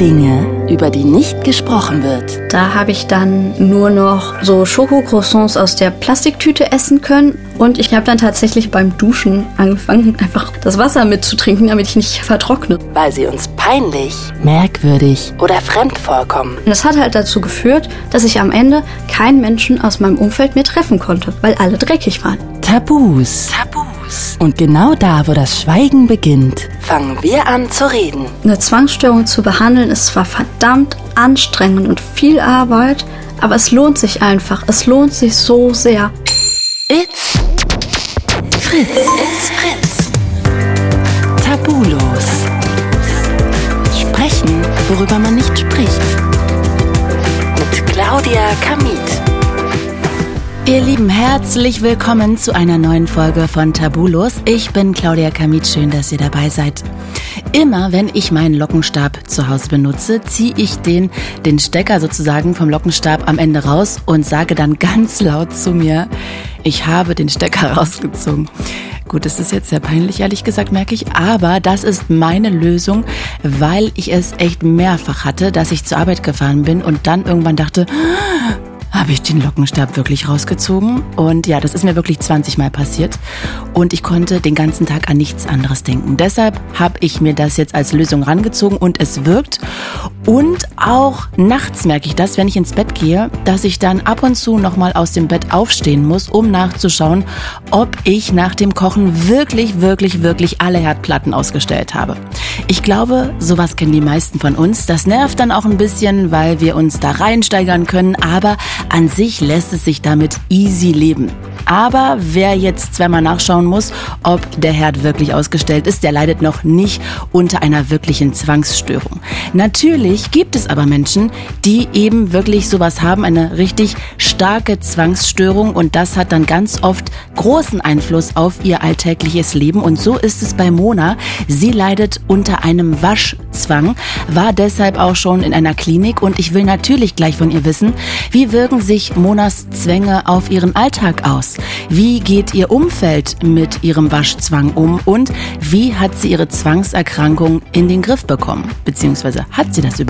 Dinge, über die nicht gesprochen wird. Da habe ich dann nur noch so Schokocroissants aus der Plastiktüte essen können. Und ich habe dann tatsächlich beim Duschen angefangen, einfach das Wasser mitzutrinken, damit ich nicht vertrockne. Weil sie uns peinlich, merkwürdig oder fremd vorkommen. Und das hat halt dazu geführt, dass ich am Ende keinen Menschen aus meinem Umfeld mehr treffen konnte, weil alle dreckig waren. Tabus. Tabus. Und genau da, wo das Schweigen beginnt, fangen wir an zu reden. Eine Zwangsstörung zu behandeln ist zwar verdammt anstrengend und viel Arbeit, aber es lohnt sich einfach. Es lohnt sich so sehr. It's Fritz. It's Fritz. Tabulos. Sprechen, worüber man nicht spricht. Mit Claudia Kamit. Ihr Lieben, herzlich willkommen zu einer neuen Folge von Tabulos. Ich bin Claudia Kamit, schön, dass ihr dabei seid. Immer wenn ich meinen Lockenstab zu Hause benutze, ziehe ich den, den Stecker sozusagen vom Lockenstab am Ende raus und sage dann ganz laut zu mir, ich habe den Stecker rausgezogen. Gut, das ist jetzt sehr peinlich, ehrlich gesagt, merke ich. Aber das ist meine Lösung, weil ich es echt mehrfach hatte, dass ich zur Arbeit gefahren bin und dann irgendwann dachte, habe ich den Lockenstab wirklich rausgezogen. Und ja, das ist mir wirklich 20 Mal passiert. Und ich konnte den ganzen Tag an nichts anderes denken. Deshalb habe ich mir das jetzt als Lösung rangezogen und es wirkt. Und auch nachts merke ich das, wenn ich ins Bett gehe, dass ich dann ab und zu nochmal aus dem Bett aufstehen muss, um nachzuschauen, ob ich nach dem Kochen wirklich, wirklich, wirklich alle Herdplatten ausgestellt habe. Ich glaube, sowas kennen die meisten von uns. Das nervt dann auch ein bisschen, weil wir uns da reinsteigern können. Aber an sich lässt es sich damit easy leben. Aber wer jetzt zweimal nachschauen muss, ob der Herd wirklich ausgestellt ist, der leidet noch nicht unter einer wirklichen Zwangsstörung. Natürlich gibt es aber Menschen, die eben wirklich sowas haben, eine richtig starke Zwangsstörung und das hat dann ganz oft großen Einfluss auf ihr alltägliches Leben und so ist es bei Mona. Sie leidet unter einem Waschzwang, war deshalb auch schon in einer Klinik und ich will natürlich gleich von ihr wissen, wie wirken sich Monas Zwänge auf ihren Alltag aus? Wie geht ihr Umfeld mit ihrem Waschzwang um und wie hat sie ihre Zwangserkrankung in den Griff bekommen? Beziehungsweise hat sie das überhaupt?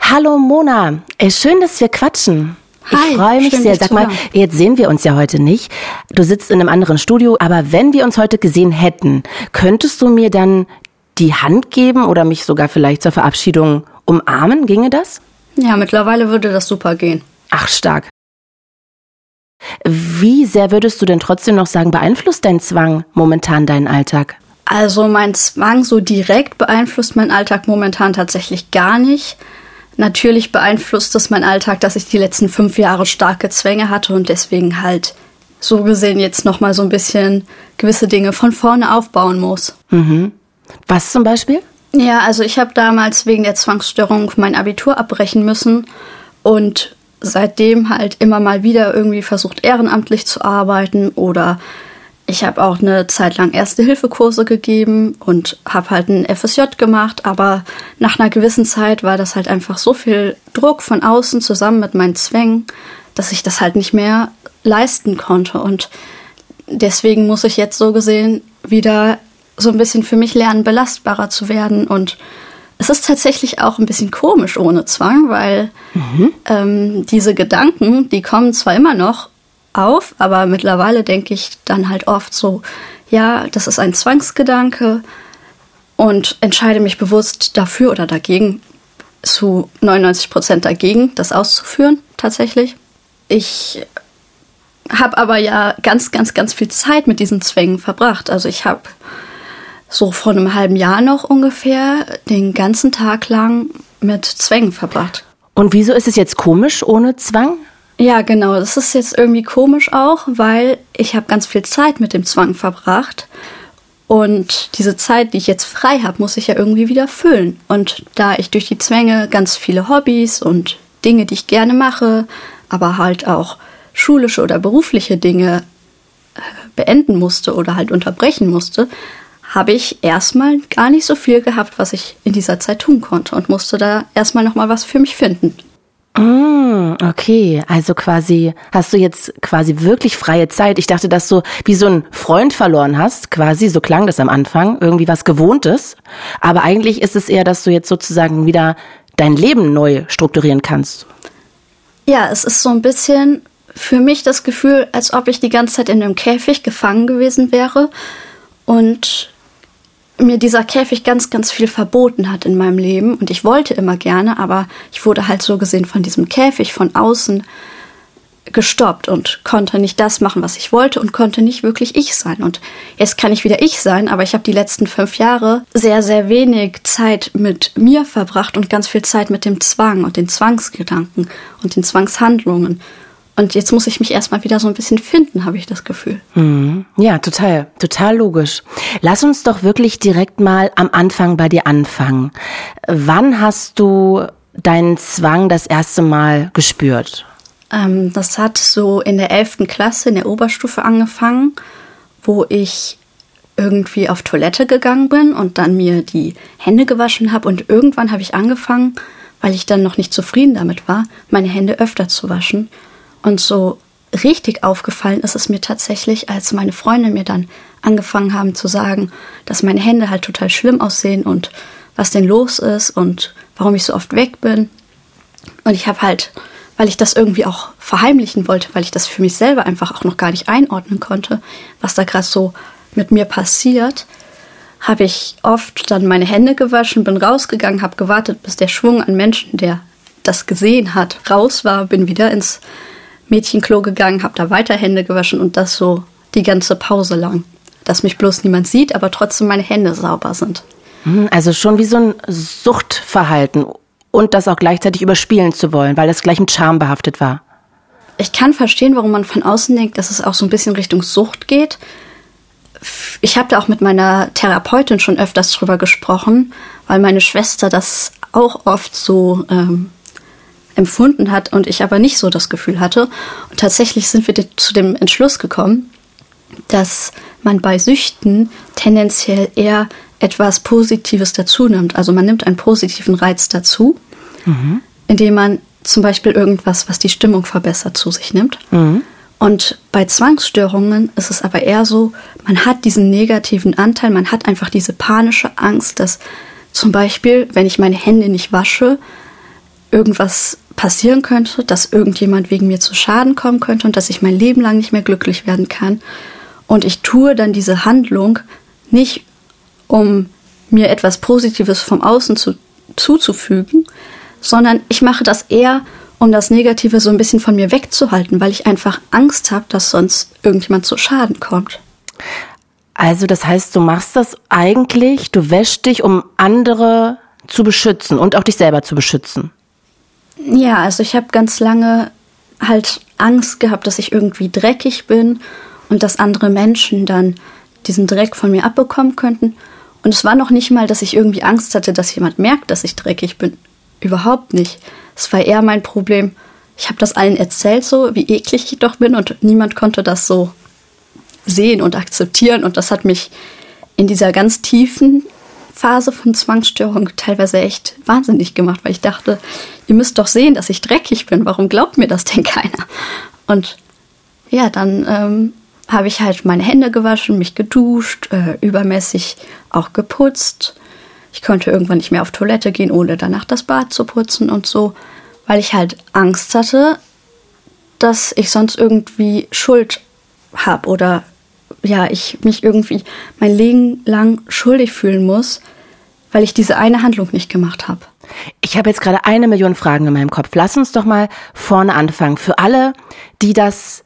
Hallo Mona, äh, schön, dass wir quatschen. Ich freue mich sehr. Sag mal, jetzt sehen wir uns ja heute nicht. Du sitzt in einem anderen Studio, aber wenn wir uns heute gesehen hätten, könntest du mir dann die Hand geben oder mich sogar vielleicht zur Verabschiedung umarmen? Ginge das? Ja, mittlerweile würde das super gehen. Ach, stark. Wie sehr würdest du denn trotzdem noch sagen, beeinflusst dein Zwang momentan deinen Alltag? Also mein Zwang so direkt beeinflusst meinen Alltag momentan tatsächlich gar nicht. Natürlich beeinflusst es meinen Alltag, dass ich die letzten fünf Jahre starke Zwänge hatte und deswegen halt so gesehen jetzt nochmal so ein bisschen gewisse Dinge von vorne aufbauen muss. Mhm. Was zum Beispiel? Ja, also ich habe damals wegen der Zwangsstörung mein Abitur abbrechen müssen und seitdem halt immer mal wieder irgendwie versucht, ehrenamtlich zu arbeiten oder ich habe auch eine Zeit lang Erste-Hilfe-Kurse gegeben und habe halt einen FSJ gemacht, aber nach einer gewissen Zeit war das halt einfach so viel Druck von außen zusammen mit meinen Zwängen, dass ich das halt nicht mehr leisten konnte. Und deswegen muss ich jetzt so gesehen wieder so ein bisschen für mich lernen, belastbarer zu werden und es ist tatsächlich auch ein bisschen komisch ohne Zwang, weil mhm. ähm, diese Gedanken, die kommen zwar immer noch auf, aber mittlerweile denke ich dann halt oft so, ja, das ist ein Zwangsgedanke und entscheide mich bewusst dafür oder dagegen, zu 99 Prozent dagegen, das auszuführen, tatsächlich. Ich habe aber ja ganz, ganz, ganz viel Zeit mit diesen Zwängen verbracht. Also ich habe so vor einem halben Jahr noch ungefähr den ganzen Tag lang mit Zwängen verbracht. Und wieso ist es jetzt komisch ohne Zwang? Ja, genau. Das ist jetzt irgendwie komisch auch, weil ich habe ganz viel Zeit mit dem Zwang verbracht. Und diese Zeit, die ich jetzt frei habe, muss ich ja irgendwie wieder füllen. Und da ich durch die Zwänge ganz viele Hobbys und Dinge, die ich gerne mache, aber halt auch schulische oder berufliche Dinge äh, beenden musste oder halt unterbrechen musste, habe ich erstmal gar nicht so viel gehabt, was ich in dieser Zeit tun konnte und musste da erstmal noch mal was für mich finden. Mm, okay, also quasi hast du jetzt quasi wirklich freie Zeit. Ich dachte, dass du wie so einen Freund verloren hast, quasi, so klang das am Anfang, irgendwie was Gewohntes. Aber eigentlich ist es eher, dass du jetzt sozusagen wieder dein Leben neu strukturieren kannst. Ja, es ist so ein bisschen für mich das Gefühl, als ob ich die ganze Zeit in einem Käfig gefangen gewesen wäre und mir dieser Käfig ganz, ganz viel verboten hat in meinem Leben. Und ich wollte immer gerne, aber ich wurde halt so gesehen von diesem Käfig von außen gestoppt und konnte nicht das machen, was ich wollte und konnte nicht wirklich ich sein. Und jetzt kann ich wieder ich sein, aber ich habe die letzten fünf Jahre sehr, sehr wenig Zeit mit mir verbracht und ganz viel Zeit mit dem Zwang und den Zwangsgedanken und den Zwangshandlungen. Und jetzt muss ich mich erstmal wieder so ein bisschen finden, habe ich das Gefühl. Mhm. Ja, total, total logisch. Lass uns doch wirklich direkt mal am Anfang bei dir anfangen. Wann hast du deinen Zwang das erste Mal gespürt? Ähm, das hat so in der 11. Klasse, in der Oberstufe angefangen, wo ich irgendwie auf Toilette gegangen bin und dann mir die Hände gewaschen habe. Und irgendwann habe ich angefangen, weil ich dann noch nicht zufrieden damit war, meine Hände öfter zu waschen und so richtig aufgefallen ist es mir tatsächlich, als meine Freunde mir dann angefangen haben zu sagen, dass meine Hände halt total schlimm aussehen und was denn los ist und warum ich so oft weg bin. Und ich habe halt, weil ich das irgendwie auch verheimlichen wollte, weil ich das für mich selber einfach auch noch gar nicht einordnen konnte, was da gerade so mit mir passiert, habe ich oft dann meine Hände gewaschen, bin rausgegangen, habe gewartet, bis der Schwung an Menschen, der das gesehen hat, raus war, bin wieder ins Mädchenklo gegangen, habe da weiter Hände gewaschen und das so die ganze Pause lang. Dass mich bloß niemand sieht, aber trotzdem meine Hände sauber sind. Hm, also schon wie so ein Suchtverhalten und das auch gleichzeitig überspielen zu wollen, weil das gleich mit Charme behaftet war. Ich kann verstehen, warum man von außen denkt, dass es auch so ein bisschen Richtung Sucht geht. Ich habe da auch mit meiner Therapeutin schon öfters drüber gesprochen, weil meine Schwester das auch oft so ähm, empfunden hat und ich aber nicht so das Gefühl hatte. Und tatsächlich sind wir zu dem Entschluss gekommen, dass man bei Süchten tendenziell eher etwas Positives dazu nimmt. Also man nimmt einen positiven Reiz dazu, mhm. indem man zum Beispiel irgendwas, was die Stimmung verbessert, zu sich nimmt. Mhm. Und bei Zwangsstörungen ist es aber eher so, man hat diesen negativen Anteil, man hat einfach diese panische Angst, dass zum Beispiel, wenn ich meine Hände nicht wasche, irgendwas passieren könnte, dass irgendjemand wegen mir zu Schaden kommen könnte und dass ich mein Leben lang nicht mehr glücklich werden kann. Und ich tue dann diese Handlung nicht, um mir etwas Positives vom Außen zu, zuzufügen, sondern ich mache das eher, um das Negative so ein bisschen von mir wegzuhalten, weil ich einfach Angst habe, dass sonst irgendjemand zu Schaden kommt. Also das heißt, du machst das eigentlich, du wäschst dich, um andere zu beschützen und auch dich selber zu beschützen. Ja, also ich habe ganz lange halt Angst gehabt, dass ich irgendwie dreckig bin und dass andere Menschen dann diesen Dreck von mir abbekommen könnten. Und es war noch nicht mal, dass ich irgendwie Angst hatte, dass jemand merkt, dass ich dreckig bin. Überhaupt nicht. Es war eher mein Problem. Ich habe das allen erzählt, so wie eklig ich doch bin, und niemand konnte das so sehen und akzeptieren. Und das hat mich in dieser ganz tiefen Phase von Zwangsstörung teilweise echt wahnsinnig gemacht, weil ich dachte, ihr müsst doch sehen, dass ich dreckig bin. Warum glaubt mir das denn keiner? Und ja, dann ähm, habe ich halt meine Hände gewaschen, mich geduscht, äh, übermäßig auch geputzt. Ich konnte irgendwann nicht mehr auf Toilette gehen, ohne danach das Bad zu putzen und so, weil ich halt Angst hatte, dass ich sonst irgendwie Schuld habe oder ja, ich mich irgendwie mein Leben lang schuldig fühlen muss, weil ich diese eine Handlung nicht gemacht habe. Ich habe jetzt gerade eine Million Fragen in meinem Kopf. Lass uns doch mal vorne anfangen. Für alle, die das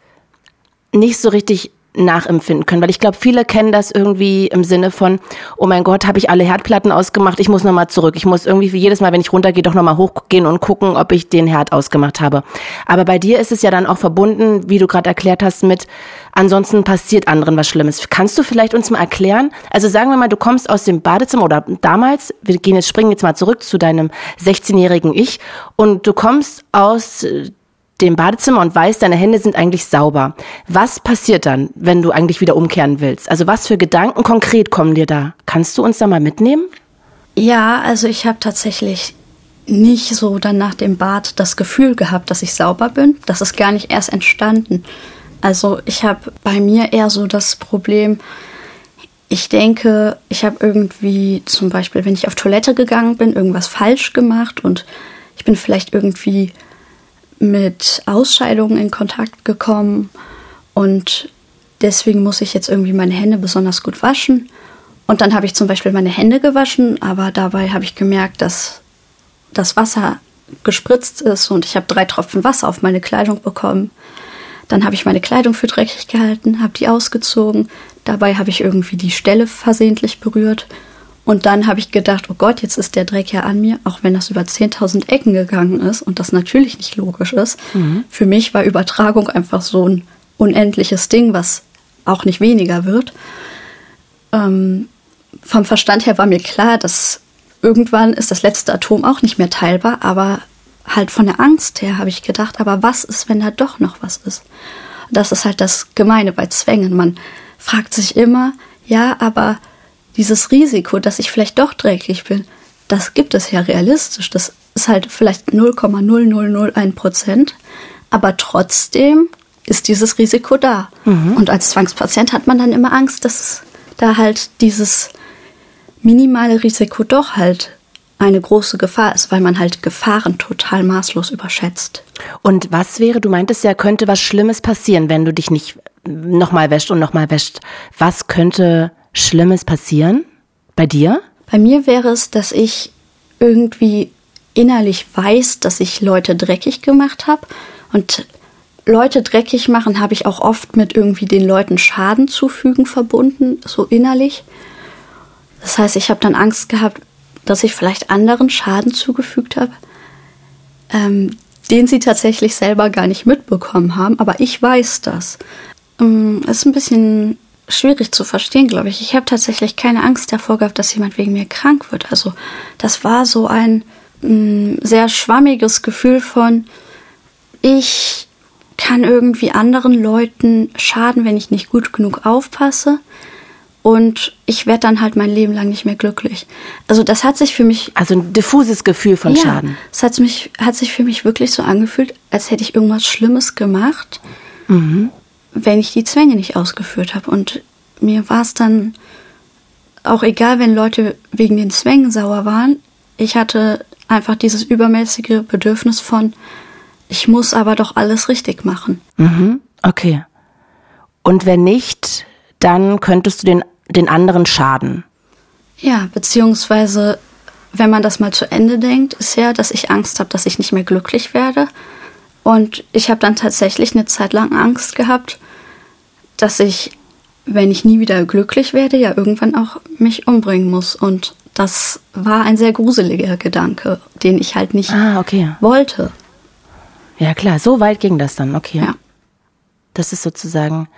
nicht so richtig nachempfinden können, weil ich glaube, viele kennen das irgendwie im Sinne von, oh mein Gott, habe ich alle Herdplatten ausgemacht, ich muss nochmal zurück. Ich muss irgendwie jedes Mal, wenn ich runtergehe, doch nochmal hochgehen und gucken, ob ich den Herd ausgemacht habe. Aber bei dir ist es ja dann auch verbunden, wie du gerade erklärt hast, mit ansonsten passiert anderen was Schlimmes. Kannst du vielleicht uns mal erklären? Also sagen wir mal, du kommst aus dem Badezimmer oder damals, wir gehen jetzt, springen jetzt mal zurück zu deinem 16-jährigen Ich und du kommst aus dem Badezimmer und weißt, deine Hände sind eigentlich sauber. Was passiert dann, wenn du eigentlich wieder umkehren willst? Also was für Gedanken konkret kommen dir da? Kannst du uns da mal mitnehmen? Ja, also ich habe tatsächlich nicht so dann nach dem Bad das Gefühl gehabt, dass ich sauber bin. Das ist gar nicht erst entstanden. Also ich habe bei mir eher so das Problem, ich denke, ich habe irgendwie zum Beispiel, wenn ich auf Toilette gegangen bin, irgendwas falsch gemacht und ich bin vielleicht irgendwie mit Ausscheidungen in Kontakt gekommen und deswegen muss ich jetzt irgendwie meine Hände besonders gut waschen. Und dann habe ich zum Beispiel meine Hände gewaschen, aber dabei habe ich gemerkt, dass das Wasser gespritzt ist und ich habe drei Tropfen Wasser auf meine Kleidung bekommen. Dann habe ich meine Kleidung für dreckig gehalten, habe die ausgezogen. Dabei habe ich irgendwie die Stelle versehentlich berührt. Und dann habe ich gedacht, oh Gott, jetzt ist der Dreck ja an mir, auch wenn das über 10.000 Ecken gegangen ist und das natürlich nicht logisch ist. Mhm. Für mich war Übertragung einfach so ein unendliches Ding, was auch nicht weniger wird. Ähm, vom Verstand her war mir klar, dass irgendwann ist das letzte Atom auch nicht mehr teilbar, aber halt von der Angst her habe ich gedacht, aber was ist, wenn da doch noch was ist? Das ist halt das Gemeine bei Zwängen. Man fragt sich immer, ja, aber dieses Risiko, dass ich vielleicht doch dreckig bin, das gibt es ja realistisch. Das ist halt vielleicht 0,0001 Prozent, aber trotzdem ist dieses Risiko da. Mhm. Und als Zwangspatient hat man dann immer Angst, dass da halt dieses minimale Risiko doch halt eine große Gefahr ist, weil man halt Gefahren total maßlos überschätzt. Und was wäre, du meintest ja, könnte was Schlimmes passieren, wenn du dich nicht nochmal wäscht und nochmal wäscht. Was könnte Schlimmes passieren bei dir? Bei mir wäre es, dass ich irgendwie innerlich weiß, dass ich Leute dreckig gemacht habe. Und Leute dreckig machen habe ich auch oft mit irgendwie den Leuten Schaden zufügen verbunden, so innerlich. Das heißt, ich habe dann Angst gehabt, dass ich vielleicht anderen Schaden zugefügt habe, ähm, den sie tatsächlich selber gar nicht mitbekommen haben, aber ich weiß das. Ähm, ist ein bisschen schwierig zu verstehen, glaube ich. Ich habe tatsächlich keine Angst davor gehabt, dass jemand wegen mir krank wird. Also das war so ein ähm, sehr schwammiges Gefühl von, ich kann irgendwie anderen Leuten schaden, wenn ich nicht gut genug aufpasse und ich werde dann halt mein Leben lang nicht mehr glücklich. Also das hat sich für mich also ein diffuses Gefühl von ja, Schaden. Es hat mich hat sich für mich wirklich so angefühlt, als hätte ich irgendwas Schlimmes gemacht, mhm. Wenn ich die Zwänge nicht ausgeführt habe. Und mir war es dann auch egal, wenn Leute wegen den Zwängen sauer waren. Ich hatte einfach dieses übermäßige Bedürfnis von, ich muss aber doch alles richtig machen. Mhm. Okay. Und wenn nicht, dann könntest du den den anderen schaden. Ja, beziehungsweise, wenn man das mal zu Ende denkt, ist ja, dass ich Angst habe, dass ich nicht mehr glücklich werde. Und ich habe dann tatsächlich eine Zeit lang Angst gehabt, dass ich, wenn ich nie wieder glücklich werde, ja irgendwann auch mich umbringen muss. Und das war ein sehr gruseliger Gedanke, den ich halt nicht ah, okay. wollte. Ja klar, so weit ging das dann, okay. Ja. Das ist sozusagen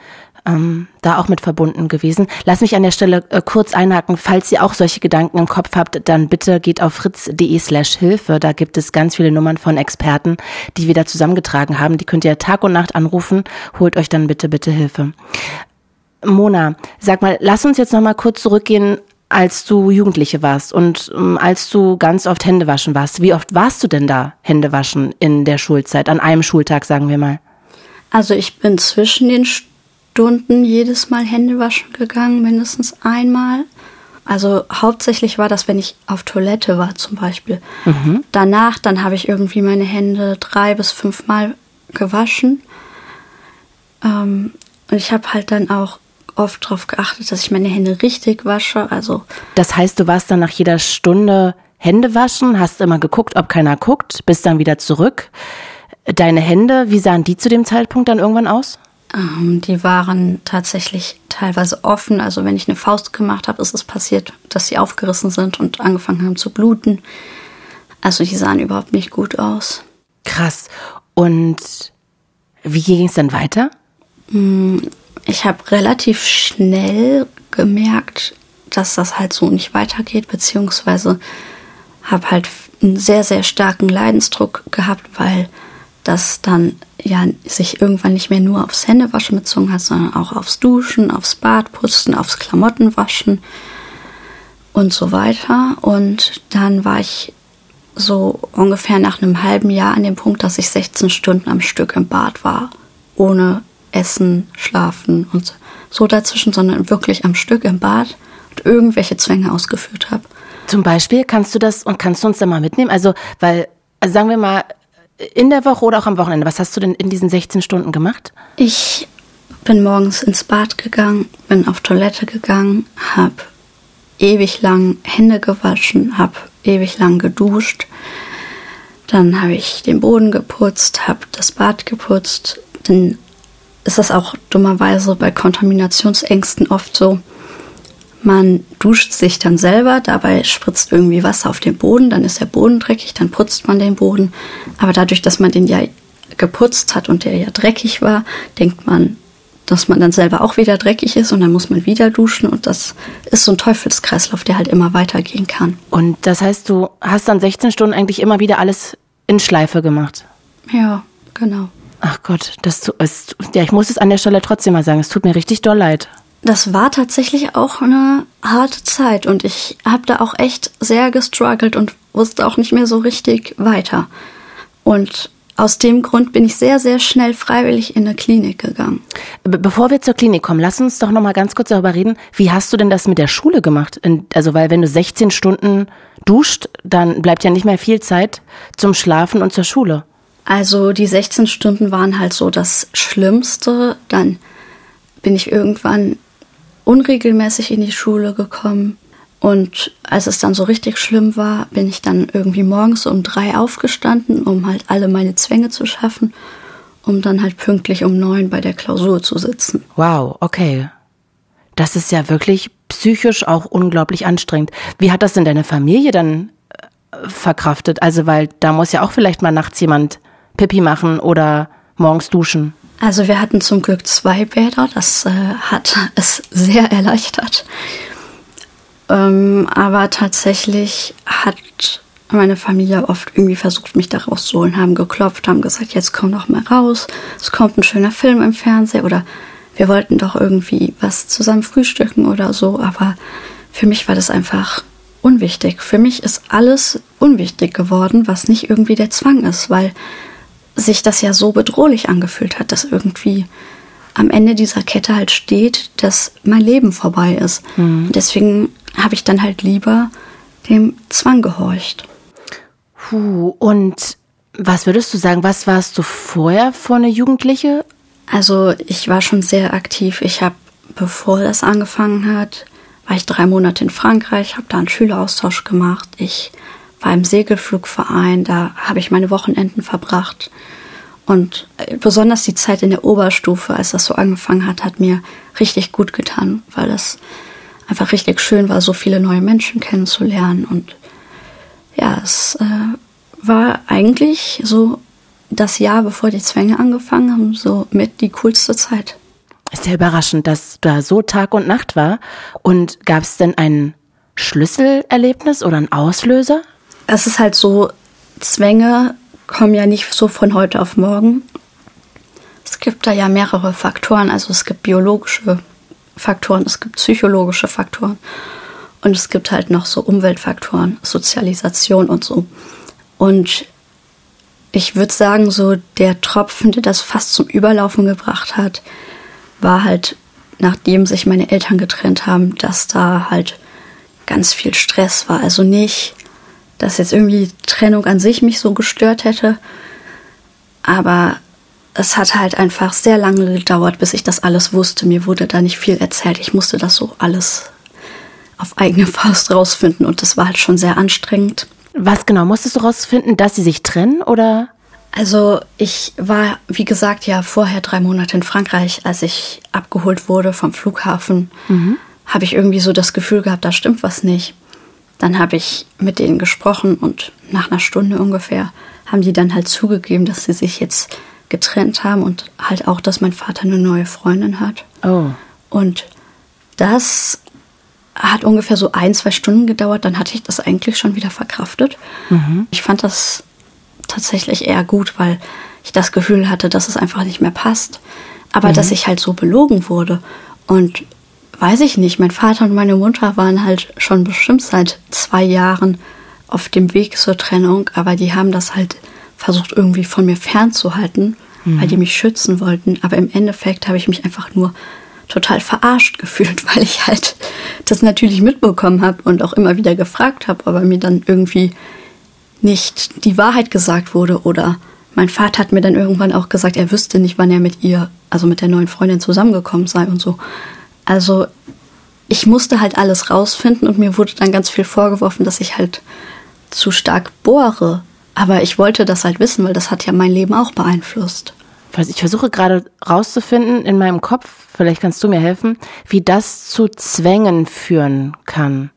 ähm, da auch mit verbunden gewesen. Lass mich an der Stelle äh, kurz einhaken. Falls ihr auch solche Gedanken im Kopf habt, dann bitte geht auf fritz.de slash Hilfe. Da gibt es ganz viele Nummern von Experten, die wir da zusammengetragen haben. Die könnt ihr Tag und Nacht anrufen. Holt euch dann bitte, bitte Hilfe. Mona, sag mal, lass uns jetzt noch mal kurz zurückgehen als du Jugendliche warst und ähm, als du ganz oft Hände waschen warst. Wie oft warst du denn da Hände waschen in der Schulzeit, an einem Schultag, sagen wir mal? Also ich bin zwischen den Stunden jedes Mal Hände waschen gegangen, mindestens einmal. Also hauptsächlich war das, wenn ich auf Toilette war zum Beispiel. Mhm. Danach, dann habe ich irgendwie meine Hände drei bis fünf Mal gewaschen. Ähm, und ich habe halt dann auch oft darauf geachtet, dass ich meine Hände richtig wasche. Also das heißt, du warst dann nach jeder Stunde Hände waschen, hast immer geguckt, ob keiner guckt, bist dann wieder zurück. Deine Hände, wie sahen die zu dem Zeitpunkt dann irgendwann aus? Ähm, die waren tatsächlich teilweise offen. Also wenn ich eine Faust gemacht habe, ist es passiert, dass sie aufgerissen sind und angefangen haben zu bluten. Also die sahen überhaupt nicht gut aus. Krass. Und wie ging es dann weiter? Mm, ich habe relativ schnell gemerkt, dass das halt so nicht weitergeht, beziehungsweise habe halt einen sehr, sehr starken Leidensdruck gehabt, weil das dann ja sich irgendwann nicht mehr nur aufs Händewaschen bezogen hat, sondern auch aufs Duschen, aufs Badputzen, aufs Klamottenwaschen und so weiter. Und dann war ich so ungefähr nach einem halben Jahr an dem Punkt, dass ich 16 Stunden am Stück im Bad war. Ohne Essen, Schlafen und so dazwischen, sondern wirklich am Stück im Bad und irgendwelche Zwänge ausgeführt habe. Zum Beispiel kannst du das und kannst du uns da mal mitnehmen? Also, weil, also sagen wir mal, in der Woche oder auch am Wochenende, was hast du denn in diesen 16 Stunden gemacht? Ich bin morgens ins Bad gegangen, bin auf Toilette gegangen, habe ewig lang Hände gewaschen, habe ewig lang geduscht. Dann habe ich den Boden geputzt, habe das Bad geputzt. Dann ist das auch dummerweise bei Kontaminationsängsten oft so. Man duscht sich dann selber, dabei spritzt irgendwie Wasser auf den Boden, dann ist der Boden dreckig, dann putzt man den Boden. Aber dadurch, dass man den ja geputzt hat und der ja dreckig war, denkt man, dass man dann selber auch wieder dreckig ist und dann muss man wieder duschen und das ist so ein Teufelskreislauf, der halt immer weitergehen kann. Und das heißt, du hast dann 16 Stunden eigentlich immer wieder alles in Schleife gemacht? Ja, genau. Ach Gott, das ist, ja, ich muss es an der Stelle trotzdem mal sagen, es tut mir richtig doll leid. Das war tatsächlich auch eine harte Zeit und ich habe da auch echt sehr gestruggelt und wusste auch nicht mehr so richtig weiter. Und aus dem Grund bin ich sehr, sehr schnell freiwillig in eine Klinik gegangen. Bevor wir zur Klinik kommen, lass uns doch noch mal ganz kurz darüber reden. Wie hast du denn das mit der Schule gemacht? Also, weil wenn du 16 Stunden duscht, dann bleibt ja nicht mehr viel Zeit zum Schlafen und zur Schule. Also, die 16 Stunden waren halt so das Schlimmste. Dann bin ich irgendwann unregelmäßig in die Schule gekommen. Und als es dann so richtig schlimm war, bin ich dann irgendwie morgens um drei aufgestanden, um halt alle meine Zwänge zu schaffen, um dann halt pünktlich um neun bei der Klausur zu sitzen. Wow, okay. Das ist ja wirklich psychisch auch unglaublich anstrengend. Wie hat das denn deine Familie dann äh, verkraftet? Also, weil da muss ja auch vielleicht mal nachts jemand Pipi machen oder morgens duschen. Also wir hatten zum Glück zwei Bäder, das äh, hat es sehr erleichtert. Ähm, aber tatsächlich hat meine Familie oft irgendwie versucht, mich da rauszuholen, haben geklopft, haben gesagt, jetzt komm doch mal raus, es kommt ein schöner Film im Fernsehen oder wir wollten doch irgendwie was zusammen frühstücken oder so, aber für mich war das einfach unwichtig. Für mich ist alles unwichtig geworden, was nicht irgendwie der Zwang ist, weil sich das ja so bedrohlich angefühlt hat, dass irgendwie am Ende dieser Kette halt steht, dass mein Leben vorbei ist. Mhm. deswegen habe ich dann halt lieber dem Zwang gehorcht. Puh, und was würdest du sagen, was warst du vorher vor eine Jugendliche? Also ich war schon sehr aktiv. Ich habe, bevor das angefangen hat, war ich drei Monate in Frankreich, habe da einen Schüleraustausch gemacht. Ich war im Segelflugverein, da habe ich meine Wochenenden verbracht. Und äh, besonders die Zeit in der Oberstufe, als das so angefangen hat, hat mir richtig gut getan, weil es einfach richtig schön war, so viele neue Menschen kennenzulernen. Und ja, es äh, war eigentlich so das Jahr, bevor die Zwänge angefangen haben, so mit die coolste Zeit. Ist ja überraschend, dass da so Tag und Nacht war. Und gab es denn ein Schlüsselerlebnis oder ein Auslöser? Es ist halt so, Zwänge kommen ja nicht so von heute auf morgen. Es gibt da ja mehrere Faktoren. Also es gibt biologische Faktoren, es gibt psychologische Faktoren und es gibt halt noch so Umweltfaktoren, Sozialisation und so. Und ich würde sagen, so der Tropfen, der das fast zum Überlaufen gebracht hat, war halt, nachdem sich meine Eltern getrennt haben, dass da halt ganz viel Stress war. Also nicht, dass jetzt irgendwie Trennung an sich mich so gestört hätte, aber es hat halt einfach sehr lange gedauert, bis ich das alles wusste. Mir wurde da nicht viel erzählt. Ich musste das so alles auf eigene Faust rausfinden und das war halt schon sehr anstrengend. Was genau musstest du rausfinden, dass sie sich trennen oder? Also ich war, wie gesagt, ja vorher drei Monate in Frankreich, als ich abgeholt wurde vom Flughafen, mhm. habe ich irgendwie so das Gefühl gehabt, da stimmt was nicht. Dann habe ich mit denen gesprochen und nach einer Stunde ungefähr haben die dann halt zugegeben, dass sie sich jetzt getrennt haben und halt auch, dass mein Vater eine neue Freundin hat. Oh. Und das hat ungefähr so ein, zwei Stunden gedauert, dann hatte ich das eigentlich schon wieder verkraftet. Mhm. Ich fand das tatsächlich eher gut, weil ich das Gefühl hatte, dass es einfach nicht mehr passt. Aber mhm. dass ich halt so belogen wurde. Und weiß ich nicht, mein Vater und meine Mutter waren halt schon bestimmt seit zwei Jahren auf dem Weg zur Trennung, aber die haben das halt versucht irgendwie von mir fernzuhalten, mhm. weil die mich schützen wollten. Aber im Endeffekt habe ich mich einfach nur total verarscht gefühlt, weil ich halt das natürlich mitbekommen habe und auch immer wieder gefragt habe, aber mir dann irgendwie nicht die Wahrheit gesagt wurde oder mein Vater hat mir dann irgendwann auch gesagt, er wüsste nicht, wann er mit ihr, also mit der neuen Freundin zusammengekommen sei und so. Also ich musste halt alles rausfinden und mir wurde dann ganz viel vorgeworfen, dass ich halt zu stark bohre. Aber ich wollte das halt wissen, weil das hat ja mein Leben auch beeinflusst. Ich versuche gerade rauszufinden in meinem Kopf, vielleicht kannst du mir helfen, wie das zu Zwängen führen kann.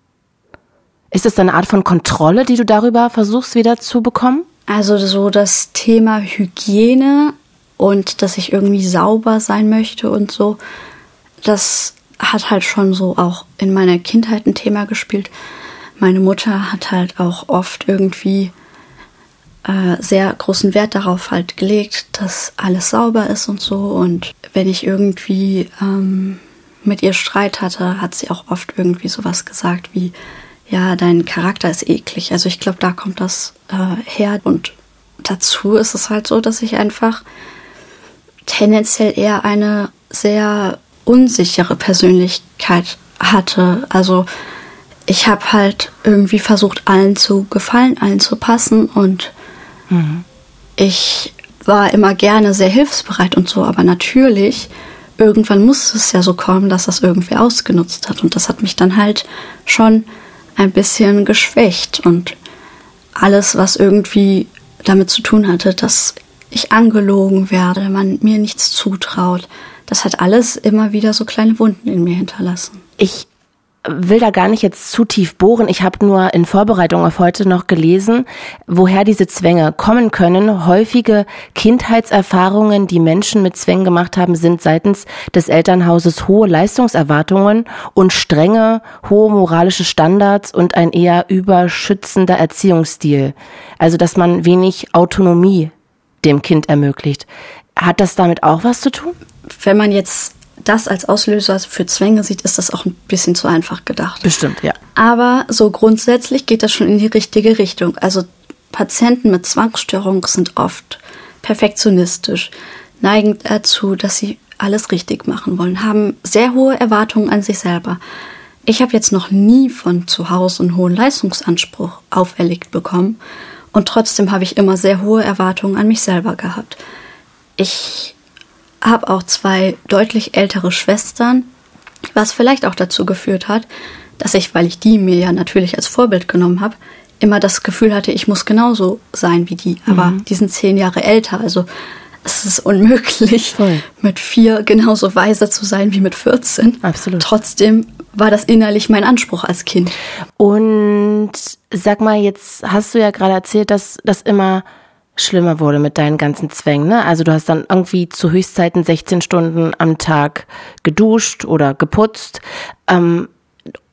Ist es eine Art von Kontrolle, die du darüber versuchst wieder zu bekommen? Also so das Thema Hygiene und dass ich irgendwie sauber sein möchte und so, das hat halt schon so auch in meiner Kindheit ein Thema gespielt. Meine Mutter hat halt auch oft irgendwie äh, sehr großen Wert darauf halt gelegt, dass alles sauber ist und so. Und wenn ich irgendwie ähm, mit ihr Streit hatte, hat sie auch oft irgendwie sowas gesagt wie, ja, dein Charakter ist eklig. Also ich glaube, da kommt das äh, her. Und dazu ist es halt so, dass ich einfach tendenziell eher eine sehr unsichere Persönlichkeit hatte. Also ich habe halt irgendwie versucht, allen zu gefallen, allen zu passen und mhm. ich war immer gerne sehr hilfsbereit und so, aber natürlich irgendwann musste es ja so kommen, dass das irgendwie ausgenutzt hat und das hat mich dann halt schon ein bisschen geschwächt und alles, was irgendwie damit zu tun hatte, dass ich angelogen werde, man mir nichts zutraut, das hat alles immer wieder so kleine Wunden in mir hinterlassen. Ich will da gar nicht jetzt zu tief bohren. Ich habe nur in Vorbereitung auf heute noch gelesen, woher diese Zwänge kommen können. Häufige Kindheitserfahrungen, die Menschen mit Zwängen gemacht haben, sind seitens des Elternhauses hohe Leistungserwartungen und strenge, hohe moralische Standards und ein eher überschützender Erziehungsstil. Also, dass man wenig Autonomie dem Kind ermöglicht. Hat das damit auch was zu tun? Wenn man jetzt das als Auslöser für Zwänge sieht, ist das auch ein bisschen zu einfach gedacht. Bestimmt, ja. Aber so grundsätzlich geht das schon in die richtige Richtung. Also Patienten mit Zwangsstörung sind oft perfektionistisch, neigen dazu, dass sie alles richtig machen wollen, haben sehr hohe Erwartungen an sich selber. Ich habe jetzt noch nie von zu Hause einen hohen Leistungsanspruch auferlegt bekommen und trotzdem habe ich immer sehr hohe Erwartungen an mich selber gehabt. Ich habe auch zwei deutlich ältere Schwestern, was vielleicht auch dazu geführt hat, dass ich, weil ich die mir ja natürlich als Vorbild genommen habe, immer das Gefühl hatte, ich muss genauso sein wie die. Aber mhm. die sind zehn Jahre älter, also es ist unmöglich, Voll. mit vier genauso weise zu sein wie mit 14. Absolut. Trotzdem war das innerlich mein Anspruch als Kind. Und sag mal, jetzt hast du ja gerade erzählt, dass das immer schlimmer wurde mit deinen ganzen Zwängen. Ne? Also du hast dann irgendwie zu Höchstzeiten 16 Stunden am Tag geduscht oder geputzt. Ähm,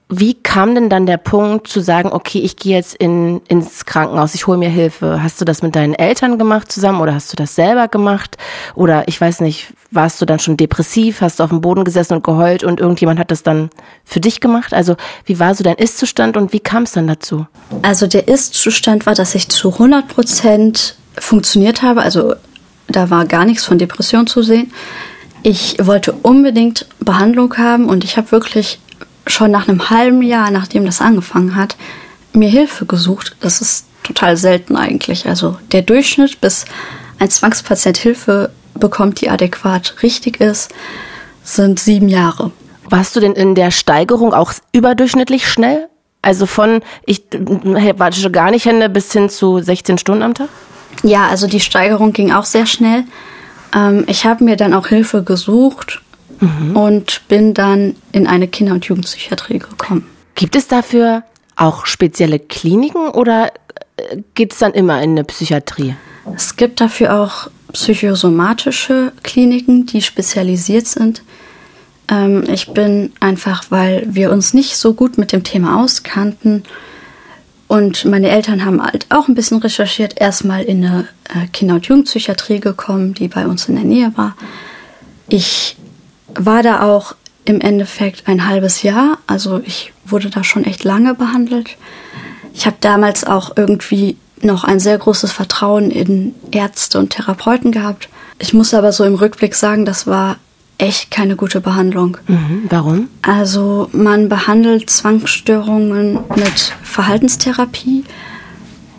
wie kam denn dann der Punkt zu sagen, okay, ich gehe jetzt in, ins Krankenhaus, ich hole mir Hilfe? Hast du das mit deinen Eltern gemacht zusammen oder hast du das selber gemacht? Oder ich weiß nicht, warst du dann schon depressiv, hast du auf dem Boden gesessen und geheult und irgendjemand hat das dann für dich gemacht? Also wie war so dein Ist-Zustand und wie kam es dann dazu? Also der Ist-Zustand war, dass ich zu 100 Prozent funktioniert habe. Also da war gar nichts von Depression zu sehen. Ich wollte unbedingt Behandlung haben und ich habe wirklich schon nach einem halben Jahr, nachdem das angefangen hat, mir Hilfe gesucht. Das ist total selten eigentlich. Also der Durchschnitt, bis ein Zwangspatient Hilfe bekommt, die adäquat richtig ist, sind sieben Jahre. Warst du denn in der Steigerung auch überdurchschnittlich schnell? Also von ich wasche gar nicht Hände bis hin zu 16 Stunden am Tag? Ja, also die Steigerung ging auch sehr schnell. Ähm, ich habe mir dann auch Hilfe gesucht mhm. und bin dann in eine Kinder- und Jugendpsychiatrie gekommen. Gibt es dafür auch spezielle Kliniken oder äh, geht es dann immer in eine Psychiatrie? Es gibt dafür auch psychosomatische Kliniken, die spezialisiert sind. Ähm, ich bin einfach, weil wir uns nicht so gut mit dem Thema auskannten, und meine Eltern haben halt auch ein bisschen recherchiert, erstmal in eine äh, Kinder- und Jugendpsychiatrie gekommen, die bei uns in der Nähe war. Ich war da auch im Endeffekt ein halbes Jahr, also ich wurde da schon echt lange behandelt. Ich habe damals auch irgendwie noch ein sehr großes Vertrauen in Ärzte und Therapeuten gehabt. Ich muss aber so im Rückblick sagen, das war echt keine gute Behandlung. Mhm, warum? Also man behandelt Zwangsstörungen mit Verhaltenstherapie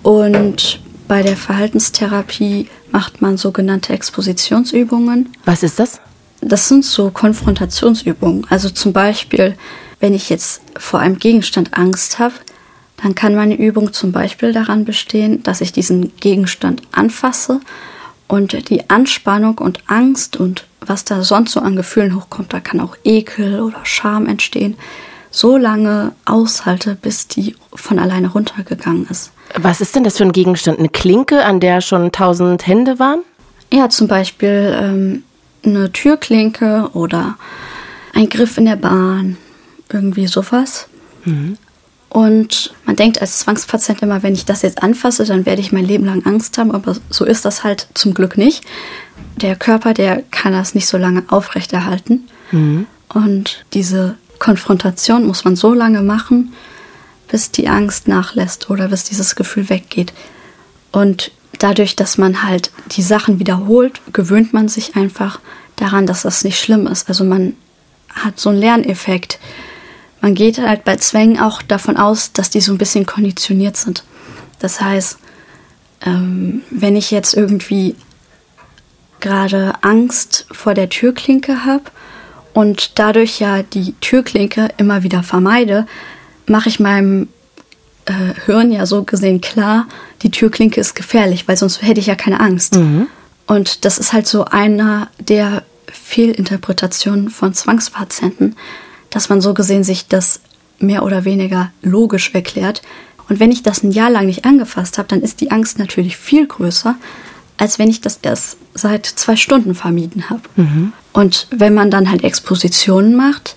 und bei der Verhaltenstherapie macht man sogenannte Expositionsübungen. Was ist das? Das sind so Konfrontationsübungen. Also zum Beispiel, wenn ich jetzt vor einem Gegenstand Angst habe, dann kann meine Übung zum Beispiel daran bestehen, dass ich diesen Gegenstand anfasse und die Anspannung und Angst und was da sonst so an Gefühlen hochkommt, da kann auch Ekel oder Scham entstehen, so lange aushalte, bis die von alleine runtergegangen ist. Was ist denn das für ein Gegenstand? Eine Klinke, an der schon tausend Hände waren? Ja, zum Beispiel ähm, eine Türklinke oder ein Griff in der Bahn, irgendwie sowas. Mhm. Und man denkt als Zwangspatient immer, wenn ich das jetzt anfasse, dann werde ich mein Leben lang Angst haben, aber so ist das halt zum Glück nicht. Der Körper, der kann das nicht so lange aufrechterhalten. Mhm. Und diese Konfrontation muss man so lange machen, bis die Angst nachlässt oder bis dieses Gefühl weggeht. Und dadurch, dass man halt die Sachen wiederholt, gewöhnt man sich einfach daran, dass das nicht schlimm ist. Also man hat so einen Lerneffekt. Man geht halt bei Zwängen auch davon aus, dass die so ein bisschen konditioniert sind. Das heißt, ähm, wenn ich jetzt irgendwie gerade Angst vor der Türklinke habe und dadurch ja die Türklinke immer wieder vermeide, mache ich meinem äh, Hirn ja so gesehen klar, die Türklinke ist gefährlich, weil sonst hätte ich ja keine Angst. Mhm. Und das ist halt so einer der Fehlinterpretationen von Zwangspatienten, dass man so gesehen sich das mehr oder weniger logisch erklärt. Und wenn ich das ein Jahr lang nicht angefasst habe, dann ist die Angst natürlich viel größer, als wenn ich das erst seit zwei Stunden vermieden habe. Mhm. Und wenn man dann halt Expositionen macht,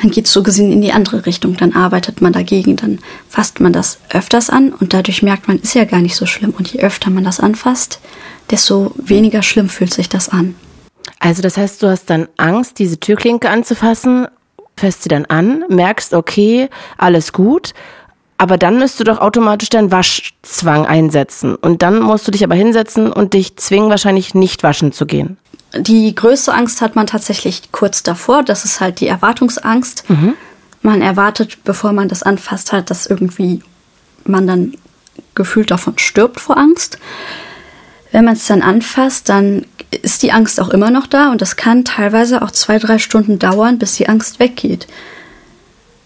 dann geht es so gesehen in die andere Richtung. Dann arbeitet man dagegen, dann fasst man das öfters an und dadurch merkt man, ist ja gar nicht so schlimm. Und je öfter man das anfasst, desto weniger schlimm fühlt sich das an. Also das heißt, du hast dann Angst, diese Türklinke anzufassen, fässt sie dann an, merkst, okay, alles gut, aber dann müsst du doch automatisch deinen Waschzwang einsetzen. Und dann musst du dich aber hinsetzen und dich zwingen, wahrscheinlich nicht waschen zu gehen. Die größte Angst hat man tatsächlich kurz davor. Das ist halt die Erwartungsangst. Mhm. Man erwartet, bevor man das anfasst hat, dass irgendwie man dann gefühlt davon stirbt vor Angst. Wenn man es dann anfasst, dann ist die Angst auch immer noch da und das kann teilweise auch zwei, drei Stunden dauern, bis die Angst weggeht.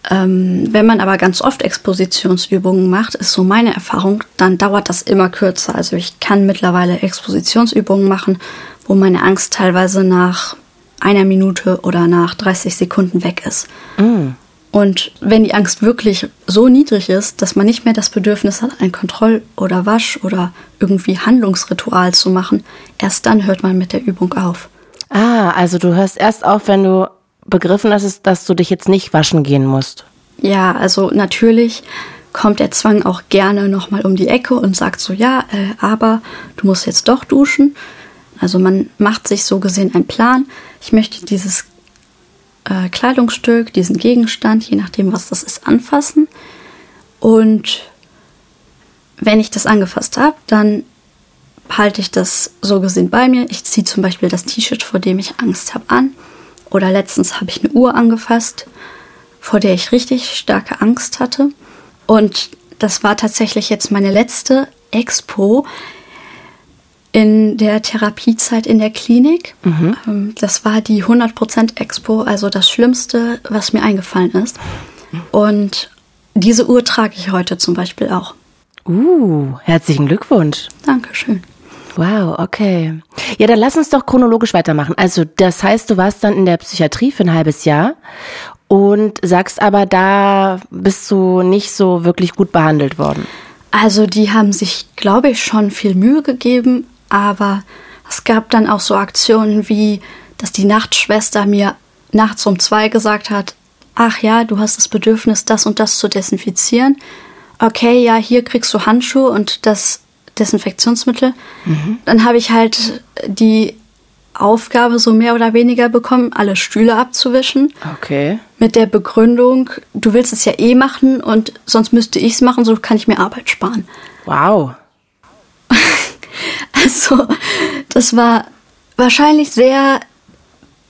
Ähm, wenn man aber ganz oft Expositionsübungen macht, ist so meine Erfahrung, dann dauert das immer kürzer. Also ich kann mittlerweile Expositionsübungen machen, wo meine Angst teilweise nach einer Minute oder nach 30 Sekunden weg ist. Mm. Und wenn die Angst wirklich so niedrig ist, dass man nicht mehr das Bedürfnis hat, ein Kontroll- oder Wasch- oder irgendwie Handlungsritual zu machen, erst dann hört man mit der Übung auf. Ah, also du hörst erst auf, wenn du begriffen hast, dass du dich jetzt nicht waschen gehen musst. Ja, also natürlich kommt der Zwang auch gerne nochmal um die Ecke und sagt so, ja, äh, aber du musst jetzt doch duschen. Also man macht sich so gesehen einen Plan. Ich möchte dieses äh, Kleidungsstück, diesen Gegenstand, je nachdem, was das ist, anfassen. Und wenn ich das angefasst habe, dann halte ich das so gesehen bei mir. Ich ziehe zum Beispiel das T-Shirt, vor dem ich Angst habe, an. Oder letztens habe ich eine Uhr angefasst, vor der ich richtig starke Angst hatte. Und das war tatsächlich jetzt meine letzte Expo, in der Therapiezeit in der Klinik. Mhm. Ähm, das war die 100% Expo, also das Schlimmste, was mir eingefallen ist. Und diese Uhr trage ich heute zum Beispiel auch. Uh, herzlichen Glückwunsch. Dankeschön. Wow, okay. Ja, dann lass uns doch chronologisch weitermachen. Also, das heißt, du warst dann in der Psychiatrie für ein halbes Jahr und sagst aber, da bist du nicht so wirklich gut behandelt worden. Also, die haben sich, glaube ich, schon viel Mühe gegeben, aber es gab dann auch so Aktionen wie, dass die Nachtschwester mir nachts um zwei gesagt hat, ach ja, du hast das Bedürfnis, das und das zu desinfizieren. Okay, ja, hier kriegst du Handschuhe und das Desinfektionsmittel. Mhm. Dann habe ich halt die Aufgabe so mehr oder weniger bekommen, alle Stühle abzuwischen. Okay. mit der Begründung, du willst es ja eh machen und sonst müsste ich es machen, so kann ich mir Arbeit sparen. Wow. Also, das war wahrscheinlich sehr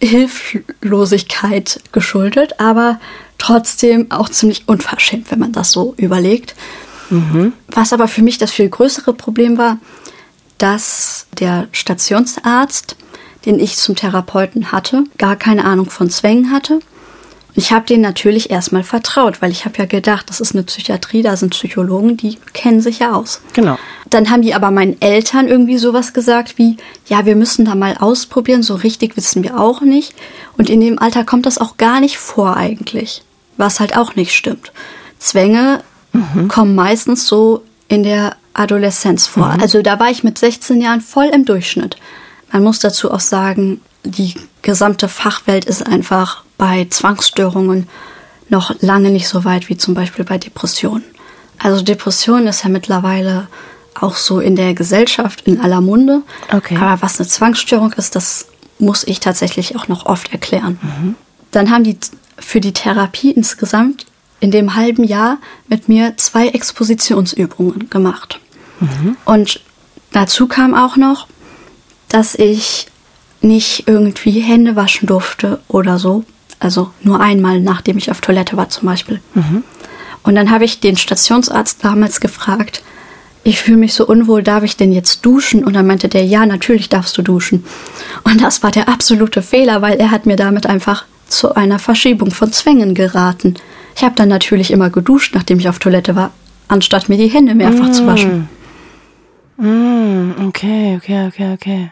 Hilflosigkeit geschuldet, aber trotzdem auch ziemlich unverschämt, wenn man das so überlegt. Mhm. Was aber für mich das viel größere Problem war, dass der Stationsarzt, den ich zum Therapeuten hatte, gar keine Ahnung von Zwängen hatte ich habe denen natürlich erstmal vertraut, weil ich habe ja gedacht, das ist eine Psychiatrie, da sind Psychologen, die kennen sich ja aus. Genau. Dann haben die aber meinen Eltern irgendwie sowas gesagt wie, ja, wir müssen da mal ausprobieren, so richtig wissen wir auch nicht. Und in dem Alter kommt das auch gar nicht vor eigentlich, was halt auch nicht stimmt. Zwänge mhm. kommen meistens so in der Adoleszenz vor. Mhm. Also da war ich mit 16 Jahren voll im Durchschnitt. Man muss dazu auch sagen, die gesamte Fachwelt ist einfach bei Zwangsstörungen noch lange nicht so weit wie zum Beispiel bei Depressionen. Also Depression ist ja mittlerweile auch so in der Gesellschaft in aller Munde. Okay. Aber was eine Zwangsstörung ist, das muss ich tatsächlich auch noch oft erklären. Mhm. Dann haben die für die Therapie insgesamt in dem halben Jahr mit mir zwei Expositionsübungen gemacht. Mhm. Und dazu kam auch noch, dass ich nicht irgendwie Hände waschen durfte oder so. Also nur einmal, nachdem ich auf Toilette war zum Beispiel. Mhm. Und dann habe ich den Stationsarzt damals gefragt, ich fühle mich so unwohl, darf ich denn jetzt duschen? Und dann meinte der, ja, natürlich darfst du duschen. Und das war der absolute Fehler, weil er hat mir damit einfach zu einer Verschiebung von Zwängen geraten. Ich habe dann natürlich immer geduscht, nachdem ich auf Toilette war, anstatt mir die Hände mehrfach mm. zu waschen. Mm, okay, okay, okay, okay.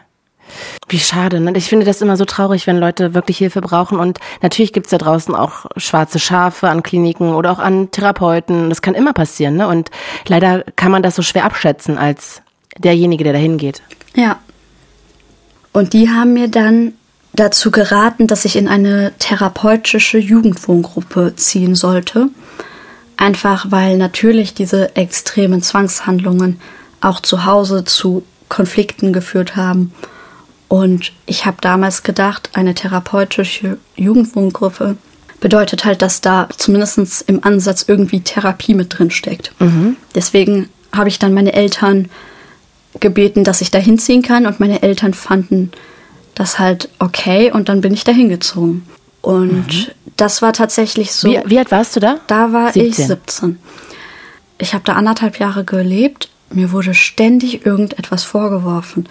Wie schade. Ne? Ich finde das immer so traurig, wenn Leute wirklich Hilfe brauchen. Und natürlich gibt's da draußen auch schwarze Schafe an Kliniken oder auch an Therapeuten. Das kann immer passieren. Ne? Und leider kann man das so schwer abschätzen als derjenige, der dahin geht. Ja. Und die haben mir dann dazu geraten, dass ich in eine therapeutische Jugendwohngruppe ziehen sollte. Einfach weil natürlich diese extremen Zwangshandlungen auch zu Hause zu Konflikten geführt haben und ich habe damals gedacht, eine therapeutische Jugendwohngruppe bedeutet halt, dass da zumindest im Ansatz irgendwie Therapie mit drin steckt. Mhm. Deswegen habe ich dann meine Eltern gebeten, dass ich da hinziehen kann und meine Eltern fanden das halt okay und dann bin ich da hingezogen. Und mhm. das war tatsächlich so. Wie, wie, alt warst du da? Da war 17. ich 17. Ich habe da anderthalb Jahre gelebt. Mir wurde ständig irgendetwas vorgeworfen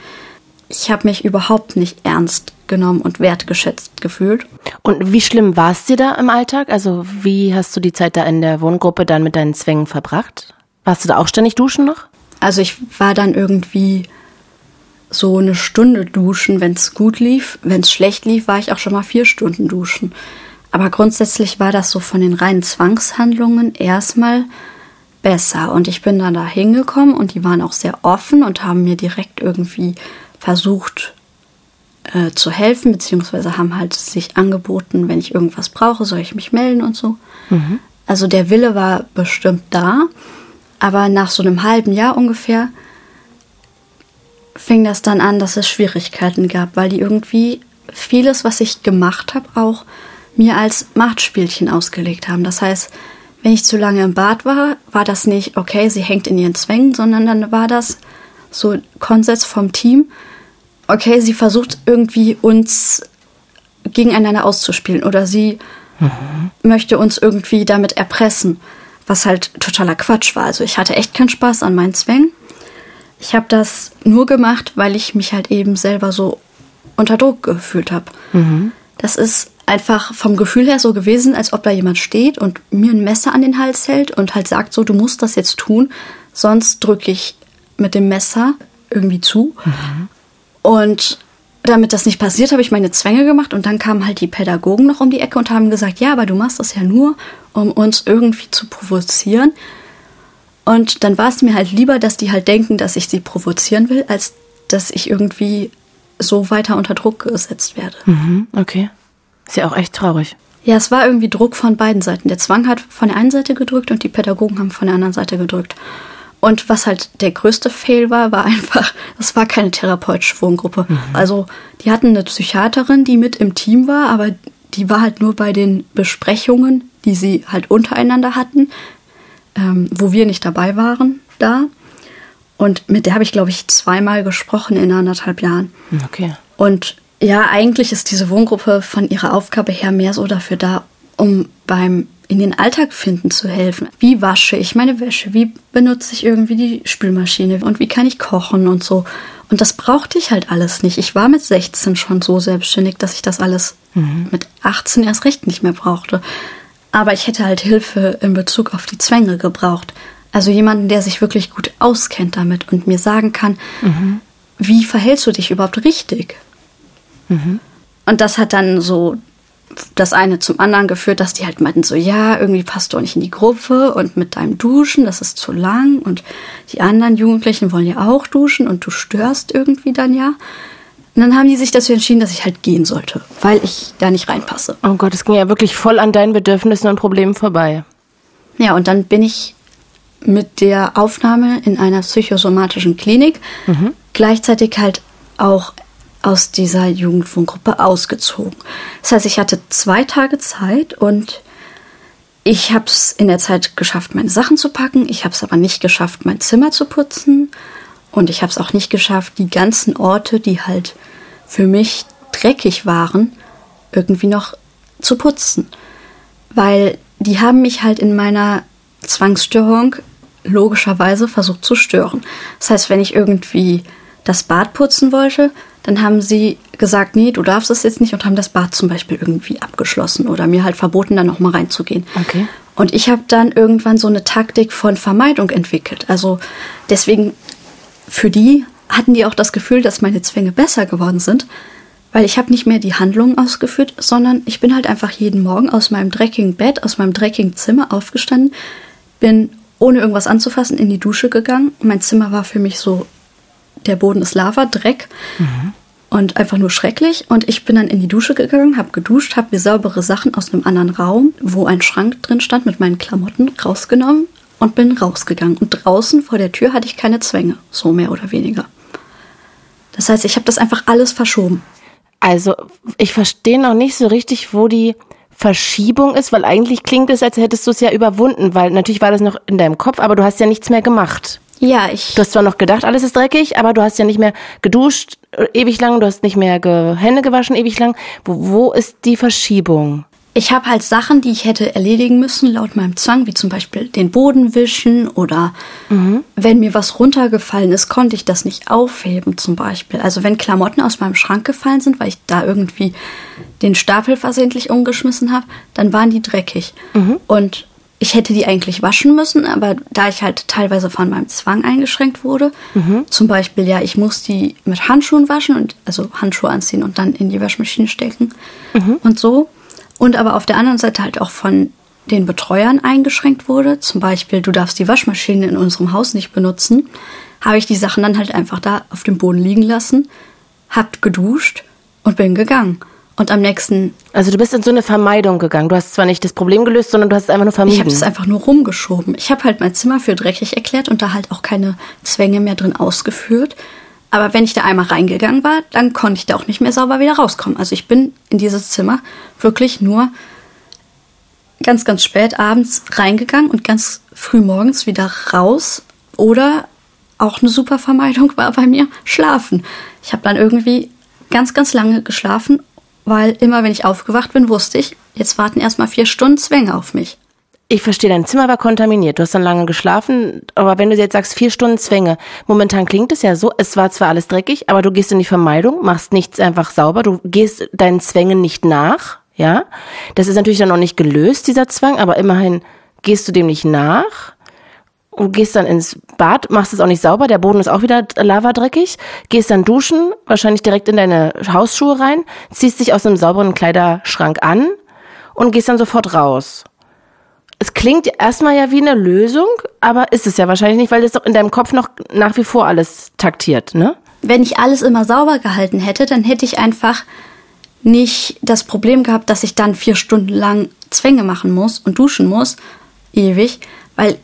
ich habe mich überhaupt nicht ernst genommen und wertgeschätzt gefühlt. Und wie schlimm war es dir da im Alltag? Also wie hast du die Zeit da in der Wohngruppe dann mit deinen Zwängen verbracht? Warst du da auch ständig duschen noch? Also ich war dann irgendwie so eine Stunde duschen, wenn es gut lief. Wenn es schlecht lief, war ich auch schon mal vier Stunden duschen. Aber grundsätzlich war das so von den reinen Zwangshandlungen erstmal besser. Und ich bin dann da hingekommen und die waren auch sehr offen und haben mir direkt irgendwie versucht äh, zu helfen, beziehungsweise haben halt sich angeboten, wenn ich irgendwas brauche, soll ich mich melden und so. Mhm. Also der Wille war bestimmt da, aber nach so einem halben Jahr ungefähr fing das dann an, dass es Schwierigkeiten gab, weil die irgendwie vieles, was ich gemacht habe, auch mir als Machtspielchen ausgelegt haben. Das heißt, wenn ich zu lange im Bad war, war das nicht, okay, sie hängt in ihren Zwängen, sondern dann war das so Konsens vom Team, okay, sie versucht irgendwie uns gegeneinander auszuspielen oder sie mhm. möchte uns irgendwie damit erpressen, was halt totaler Quatsch war. Also ich hatte echt keinen Spaß an meinen Zwängen. Ich habe das nur gemacht, weil ich mich halt eben selber so unter Druck gefühlt habe. Mhm. Das ist einfach vom Gefühl her so gewesen, als ob da jemand steht und mir ein Messer an den Hals hält und halt sagt so, du musst das jetzt tun, sonst drücke ich mit dem Messer irgendwie zu. Mhm. Und damit das nicht passiert, habe ich meine Zwänge gemacht und dann kamen halt die Pädagogen noch um die Ecke und haben gesagt, ja, aber du machst das ja nur, um uns irgendwie zu provozieren. Und dann war es mir halt lieber, dass die halt denken, dass ich sie provozieren will, als dass ich irgendwie so weiter unter Druck gesetzt werde. Mhm, okay. Ist ja auch echt traurig. Ja, es war irgendwie Druck von beiden Seiten. Der Zwang hat von der einen Seite gedrückt und die Pädagogen haben von der anderen Seite gedrückt. Und was halt der größte Fail war, war einfach, das war keine therapeutische Wohngruppe. Mhm. Also die hatten eine Psychiaterin, die mit im Team war, aber die war halt nur bei den Besprechungen, die sie halt untereinander hatten, ähm, wo wir nicht dabei waren, da. Und mit der habe ich, glaube ich, zweimal gesprochen in anderthalb Jahren. Okay. Und ja, eigentlich ist diese Wohngruppe von ihrer Aufgabe her mehr so dafür da, um beim in den Alltag finden zu helfen. Wie wasche ich meine Wäsche? Wie benutze ich irgendwie die Spülmaschine? Und wie kann ich kochen und so? Und das brauchte ich halt alles nicht. Ich war mit 16 schon so selbstständig, dass ich das alles mhm. mit 18 erst recht nicht mehr brauchte. Aber ich hätte halt Hilfe in Bezug auf die Zwänge gebraucht. Also jemanden, der sich wirklich gut auskennt damit und mir sagen kann, mhm. wie verhältst du dich überhaupt richtig? Mhm. Und das hat dann so das eine zum anderen geführt, dass die halt meinten so, ja, irgendwie passt du auch nicht in die Gruppe und mit deinem Duschen, das ist zu lang und die anderen Jugendlichen wollen ja auch duschen und du störst irgendwie dann ja. Und dann haben die sich dazu entschieden, dass ich halt gehen sollte, weil ich da nicht reinpasse. Oh Gott, es ging ja wirklich voll an deinen Bedürfnissen und Problemen vorbei. Ja, und dann bin ich mit der Aufnahme in einer psychosomatischen Klinik mhm. gleichzeitig halt auch aus dieser Jugendwohngruppe ausgezogen. Das heißt, ich hatte zwei Tage Zeit und ich habe es in der Zeit geschafft, meine Sachen zu packen. Ich habe es aber nicht geschafft, mein Zimmer zu putzen. Und ich habe es auch nicht geschafft, die ganzen Orte, die halt für mich dreckig waren, irgendwie noch zu putzen. Weil die haben mich halt in meiner Zwangsstörung logischerweise versucht zu stören. Das heißt, wenn ich irgendwie das Bad putzen wollte, dann haben sie gesagt, nee, du darfst es jetzt nicht und haben das Bad zum Beispiel irgendwie abgeschlossen oder mir halt verboten, da nochmal reinzugehen. Okay. Und ich habe dann irgendwann so eine Taktik von Vermeidung entwickelt. Also deswegen, für die hatten die auch das Gefühl, dass meine Zwänge besser geworden sind, weil ich habe nicht mehr die Handlungen ausgeführt, sondern ich bin halt einfach jeden Morgen aus meinem dreckigen Bett, aus meinem dreckigen Zimmer aufgestanden, bin ohne irgendwas anzufassen in die Dusche gegangen. Mein Zimmer war für mich so der Boden ist Lava, Dreck mhm. und einfach nur schrecklich. Und ich bin dann in die Dusche gegangen, habe geduscht, habe mir saubere Sachen aus einem anderen Raum, wo ein Schrank drin stand, mit meinen Klamotten rausgenommen und bin rausgegangen. Und draußen vor der Tür hatte ich keine Zwänge, so mehr oder weniger. Das heißt, ich habe das einfach alles verschoben. Also, ich verstehe noch nicht so richtig, wo die Verschiebung ist, weil eigentlich klingt es, als hättest du es ja überwunden, weil natürlich war das noch in deinem Kopf, aber du hast ja nichts mehr gemacht. Ja, ich. Du hast zwar noch gedacht, alles ist dreckig, aber du hast ja nicht mehr geduscht äh, ewig lang, du hast nicht mehr ge Hände gewaschen ewig lang. Wo, wo ist die Verschiebung? Ich habe halt Sachen, die ich hätte erledigen müssen, laut meinem Zwang, wie zum Beispiel den Boden wischen oder mhm. wenn mir was runtergefallen ist, konnte ich das nicht aufheben, zum Beispiel. Also wenn Klamotten aus meinem Schrank gefallen sind, weil ich da irgendwie den Stapel versehentlich umgeschmissen habe, dann waren die dreckig. Mhm. Und ich hätte die eigentlich waschen müssen, aber da ich halt teilweise von meinem Zwang eingeschränkt wurde, mhm. zum Beispiel, ja, ich muss die mit Handschuhen waschen und also Handschuhe anziehen und dann in die Waschmaschine stecken mhm. und so. Und aber auf der anderen Seite halt auch von den Betreuern eingeschränkt wurde. Zum Beispiel, du darfst die Waschmaschine in unserem Haus nicht benutzen. Habe ich die Sachen dann halt einfach da auf dem Boden liegen lassen, hab geduscht und bin gegangen. Und am nächsten. Also du bist in so eine Vermeidung gegangen. Du hast zwar nicht das Problem gelöst, sondern du hast es einfach nur vermieden. Ich habe es einfach nur rumgeschoben. Ich habe halt mein Zimmer für dreckig erklärt und da halt auch keine Zwänge mehr drin ausgeführt. Aber wenn ich da einmal reingegangen war, dann konnte ich da auch nicht mehr sauber wieder rauskommen. Also ich bin in dieses Zimmer wirklich nur ganz, ganz spät abends reingegangen und ganz früh morgens wieder raus. Oder auch eine super Vermeidung war bei mir schlafen. Ich habe dann irgendwie ganz, ganz lange geschlafen weil immer wenn ich aufgewacht bin, wusste ich, jetzt warten erstmal vier Stunden Zwänge auf mich. Ich verstehe, dein Zimmer war kontaminiert. Du hast dann lange geschlafen, aber wenn du jetzt sagst, vier Stunden Zwänge, momentan klingt es ja so, es war zwar alles dreckig, aber du gehst in die Vermeidung, machst nichts einfach sauber, du gehst deinen Zwängen nicht nach, ja. Das ist natürlich dann noch nicht gelöst, dieser Zwang, aber immerhin gehst du dem nicht nach und gehst dann ins Bad, machst es auch nicht sauber, der Boden ist auch wieder lavadreckig, gehst dann duschen, wahrscheinlich direkt in deine Hausschuhe rein, ziehst dich aus einem sauberen Kleiderschrank an und gehst dann sofort raus. Es klingt erstmal ja wie eine Lösung, aber ist es ja wahrscheinlich nicht, weil das doch in deinem Kopf noch nach wie vor alles taktiert, ne? Wenn ich alles immer sauber gehalten hätte, dann hätte ich einfach nicht das Problem gehabt, dass ich dann vier Stunden lang Zwänge machen muss und duschen muss, ewig, weil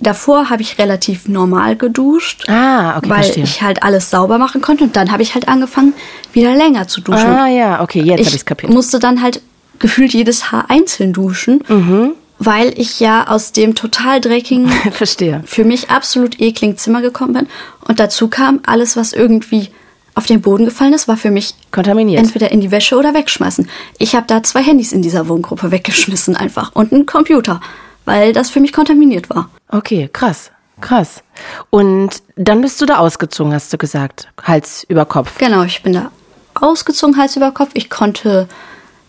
Davor habe ich relativ normal geduscht, ah, okay, weil verstehe. ich halt alles sauber machen konnte. Und dann habe ich halt angefangen, wieder länger zu duschen. Ah ja, okay, jetzt habe ich es kapiert. musste dann halt gefühlt jedes Haar einzeln duschen, mhm. weil ich ja aus dem total dreckigen, Verstehe. für mich absolut ekligen Zimmer gekommen bin. Und dazu kam alles, was irgendwie auf den Boden gefallen ist, war für mich kontaminiert. Entweder in die Wäsche oder wegschmeißen. Ich habe da zwei Handys in dieser Wohngruppe weggeschmissen einfach und einen Computer, weil das für mich kontaminiert war. Okay, krass. Krass. Und dann bist du da ausgezogen, hast du gesagt. Hals über Kopf. Genau, ich bin da ausgezogen, Hals über Kopf. Ich konnte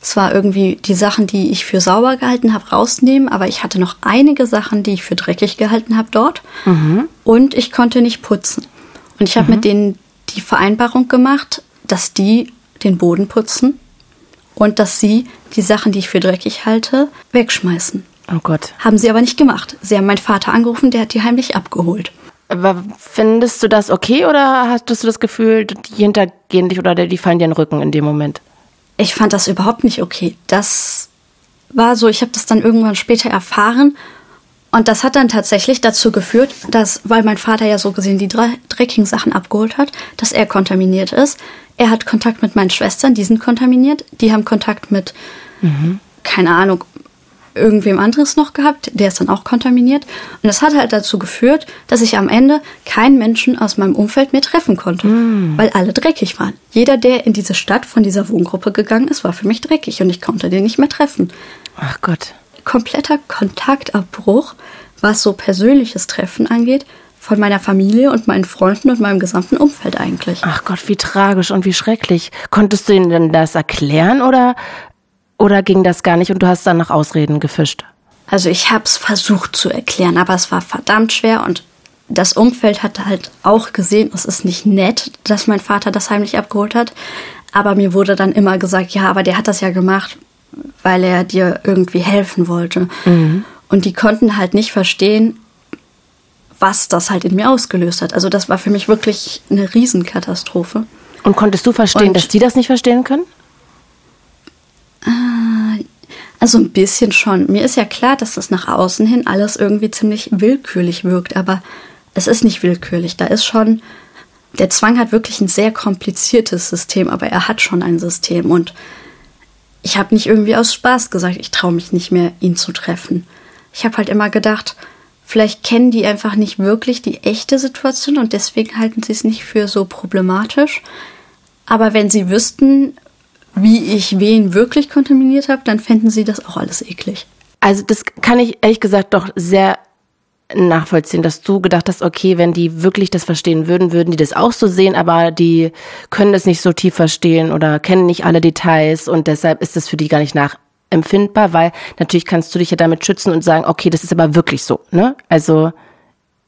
zwar irgendwie die Sachen, die ich für sauber gehalten habe, rausnehmen, aber ich hatte noch einige Sachen, die ich für dreckig gehalten habe dort. Mhm. Und ich konnte nicht putzen. Und ich habe mhm. mit denen die Vereinbarung gemacht, dass die den Boden putzen und dass sie die Sachen, die ich für dreckig halte, wegschmeißen. Oh Gott. Haben sie aber nicht gemacht. Sie haben meinen Vater angerufen, der hat die heimlich abgeholt. Aber findest du das okay oder hast du das Gefühl, die hintergehen dich oder die fallen dir in den Rücken in dem Moment? Ich fand das überhaupt nicht okay. Das war so, ich habe das dann irgendwann später erfahren und das hat dann tatsächlich dazu geführt, dass, weil mein Vater ja so gesehen die dreckigen Sachen abgeholt hat, dass er kontaminiert ist. Er hat Kontakt mit meinen Schwestern, die sind kontaminiert. Die haben Kontakt mit, mhm. keine Ahnung, irgendwem anderes noch gehabt, der ist dann auch kontaminiert. Und das hat halt dazu geführt, dass ich am Ende keinen Menschen aus meinem Umfeld mehr treffen konnte, mm. weil alle dreckig waren. Jeder, der in diese Stadt von dieser Wohngruppe gegangen ist, war für mich dreckig und ich konnte den nicht mehr treffen. Ach Gott. Kompletter Kontaktabbruch, was so persönliches Treffen angeht, von meiner Familie und meinen Freunden und meinem gesamten Umfeld eigentlich. Ach Gott, wie tragisch und wie schrecklich. Konntest du ihnen denn das erklären oder oder ging das gar nicht und du hast dann nach Ausreden gefischt? Also ich habe es versucht zu erklären, aber es war verdammt schwer und das Umfeld hatte halt auch gesehen, es ist nicht nett, dass mein Vater das heimlich abgeholt hat. Aber mir wurde dann immer gesagt, ja, aber der hat das ja gemacht, weil er dir irgendwie helfen wollte. Mhm. Und die konnten halt nicht verstehen, was das halt in mir ausgelöst hat. Also das war für mich wirklich eine Riesenkatastrophe. Und konntest du verstehen, und dass die das nicht verstehen können? Also ein bisschen schon. Mir ist ja klar, dass das nach außen hin alles irgendwie ziemlich willkürlich wirkt, aber es ist nicht willkürlich. Da ist schon, der Zwang hat wirklich ein sehr kompliziertes System, aber er hat schon ein System und ich habe nicht irgendwie aus Spaß gesagt, ich traue mich nicht mehr, ihn zu treffen. Ich habe halt immer gedacht, vielleicht kennen die einfach nicht wirklich die echte Situation und deswegen halten sie es nicht für so problematisch. Aber wenn sie wüssten, wie ich wen wirklich kontaminiert habe, dann fänden sie das auch alles eklig. Also das kann ich ehrlich gesagt doch sehr nachvollziehen, dass du gedacht hast, okay, wenn die wirklich das verstehen würden, würden die das auch so sehen, aber die können das nicht so tief verstehen oder kennen nicht alle Details und deshalb ist das für die gar nicht nachempfindbar, weil natürlich kannst du dich ja damit schützen und sagen, okay, das ist aber wirklich so, ne? Also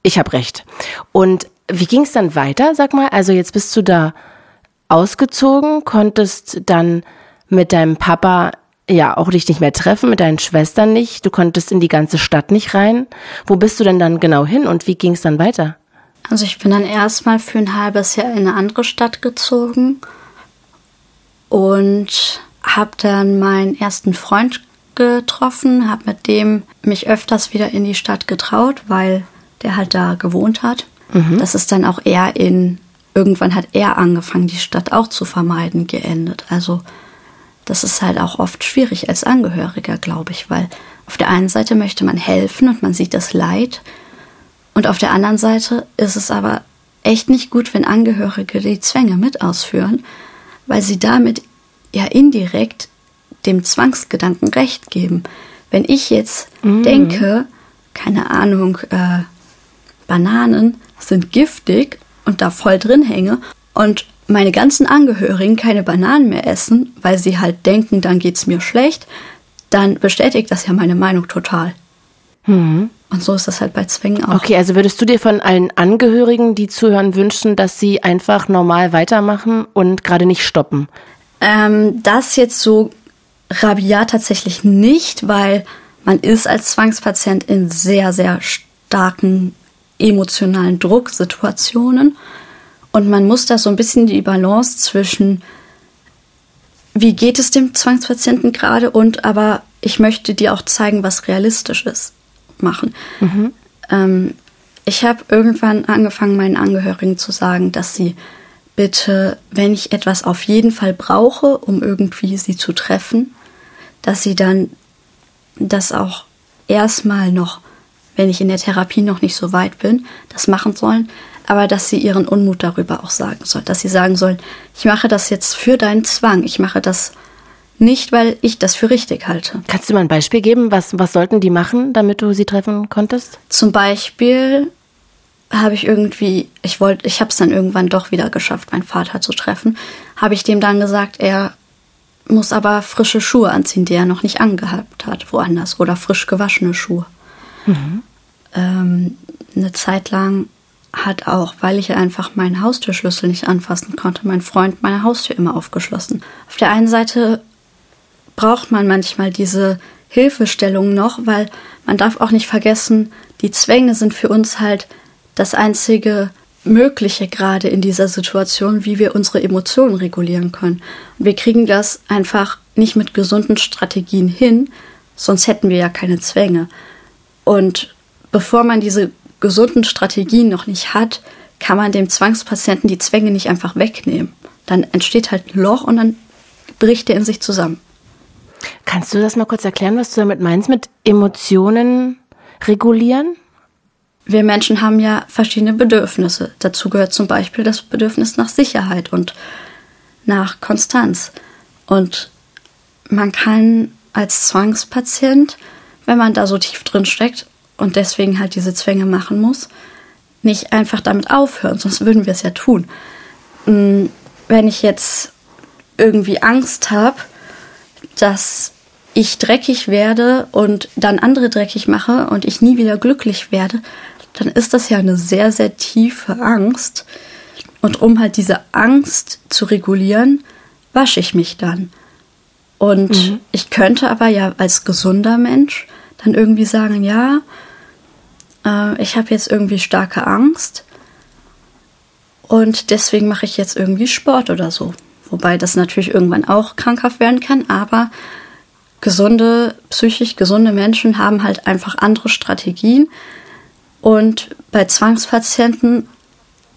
ich habe recht. Und wie ging es dann weiter, sag mal? Also jetzt bist du da ausgezogen, konntest dann mit deinem Papa ja auch dich nicht mehr treffen, mit deinen Schwestern nicht, du konntest in die ganze Stadt nicht rein. Wo bist du denn dann genau hin und wie ging es dann weiter? Also ich bin dann erstmal für ein halbes Jahr in eine andere Stadt gezogen und habe dann meinen ersten Freund getroffen, habe mit dem mich öfters wieder in die Stadt getraut, weil der halt da gewohnt hat. Mhm. Das ist dann auch eher in irgendwann hat er angefangen, die Stadt auch zu vermeiden, geendet. Also das ist halt auch oft schwierig als Angehöriger, glaube ich, weil auf der einen Seite möchte man helfen und man sieht das Leid und auf der anderen Seite ist es aber echt nicht gut, wenn Angehörige die Zwänge mit ausführen, weil sie damit ja indirekt dem Zwangsgedanken recht geben. Wenn ich jetzt mm. denke, keine Ahnung, äh, Bananen sind giftig und da voll drin hänge und meine ganzen Angehörigen keine Bananen mehr essen, weil sie halt denken, dann geht's mir schlecht, dann bestätigt das ja meine Meinung total. Mhm. Und so ist das halt bei Zwängen auch. Okay, also würdest du dir von allen Angehörigen, die zuhören, wünschen, dass sie einfach normal weitermachen und gerade nicht stoppen? Ähm, das jetzt so rabiat tatsächlich nicht, weil man ist als Zwangspatient in sehr, sehr starken emotionalen Drucksituationen. Und man muss da so ein bisschen die Balance zwischen, wie geht es dem Zwangspatienten gerade und aber ich möchte dir auch zeigen, was realistisch ist, machen. Mhm. Ähm, ich habe irgendwann angefangen, meinen Angehörigen zu sagen, dass sie bitte, wenn ich etwas auf jeden Fall brauche, um irgendwie sie zu treffen, dass sie dann das auch erstmal noch, wenn ich in der Therapie noch nicht so weit bin, das machen sollen, aber dass sie ihren Unmut darüber auch sagen sollen, dass sie sagen sollen, ich mache das jetzt für deinen Zwang, ich mache das nicht, weil ich das für richtig halte. Kannst du mal ein Beispiel geben? Was, was sollten die machen, damit du sie treffen konntest? Zum Beispiel habe ich irgendwie, ich wollte, ich habe es dann irgendwann doch wieder geschafft, meinen Vater zu treffen, habe ich dem dann gesagt, er muss aber frische Schuhe anziehen, die er noch nicht angehabt hat, woanders, oder frisch gewaschene Schuhe. Mhm. Ähm, eine Zeit lang hat auch, weil ich einfach meinen Haustürschlüssel nicht anfassen konnte, mein Freund meine Haustür immer aufgeschlossen. Auf der einen Seite braucht man manchmal diese Hilfestellung noch, weil man darf auch nicht vergessen, die Zwänge sind für uns halt das einzige Mögliche gerade in dieser Situation, wie wir unsere Emotionen regulieren können. Und wir kriegen das einfach nicht mit gesunden Strategien hin, sonst hätten wir ja keine Zwänge. Und bevor man diese gesunden Strategien noch nicht hat, kann man dem Zwangspatienten die Zwänge nicht einfach wegnehmen. Dann entsteht halt ein Loch und dann bricht er in sich zusammen. Kannst du das mal kurz erklären, was du damit meinst mit Emotionen regulieren? Wir Menschen haben ja verschiedene Bedürfnisse. Dazu gehört zum Beispiel das Bedürfnis nach Sicherheit und nach Konstanz. Und man kann als Zwangspatient, wenn man da so tief drin steckt und deswegen halt diese Zwänge machen muss, nicht einfach damit aufhören, sonst würden wir es ja tun. Hm, wenn ich jetzt irgendwie Angst habe, dass ich dreckig werde und dann andere dreckig mache und ich nie wieder glücklich werde, dann ist das ja eine sehr, sehr tiefe Angst. Und um halt diese Angst zu regulieren, wasche ich mich dann. Und mhm. ich könnte aber ja als gesunder Mensch dann irgendwie sagen, ja, äh, ich habe jetzt irgendwie starke Angst und deswegen mache ich jetzt irgendwie Sport oder so. Wobei das natürlich irgendwann auch krankhaft werden kann, aber gesunde, psychisch gesunde Menschen haben halt einfach andere Strategien. Und bei Zwangspatienten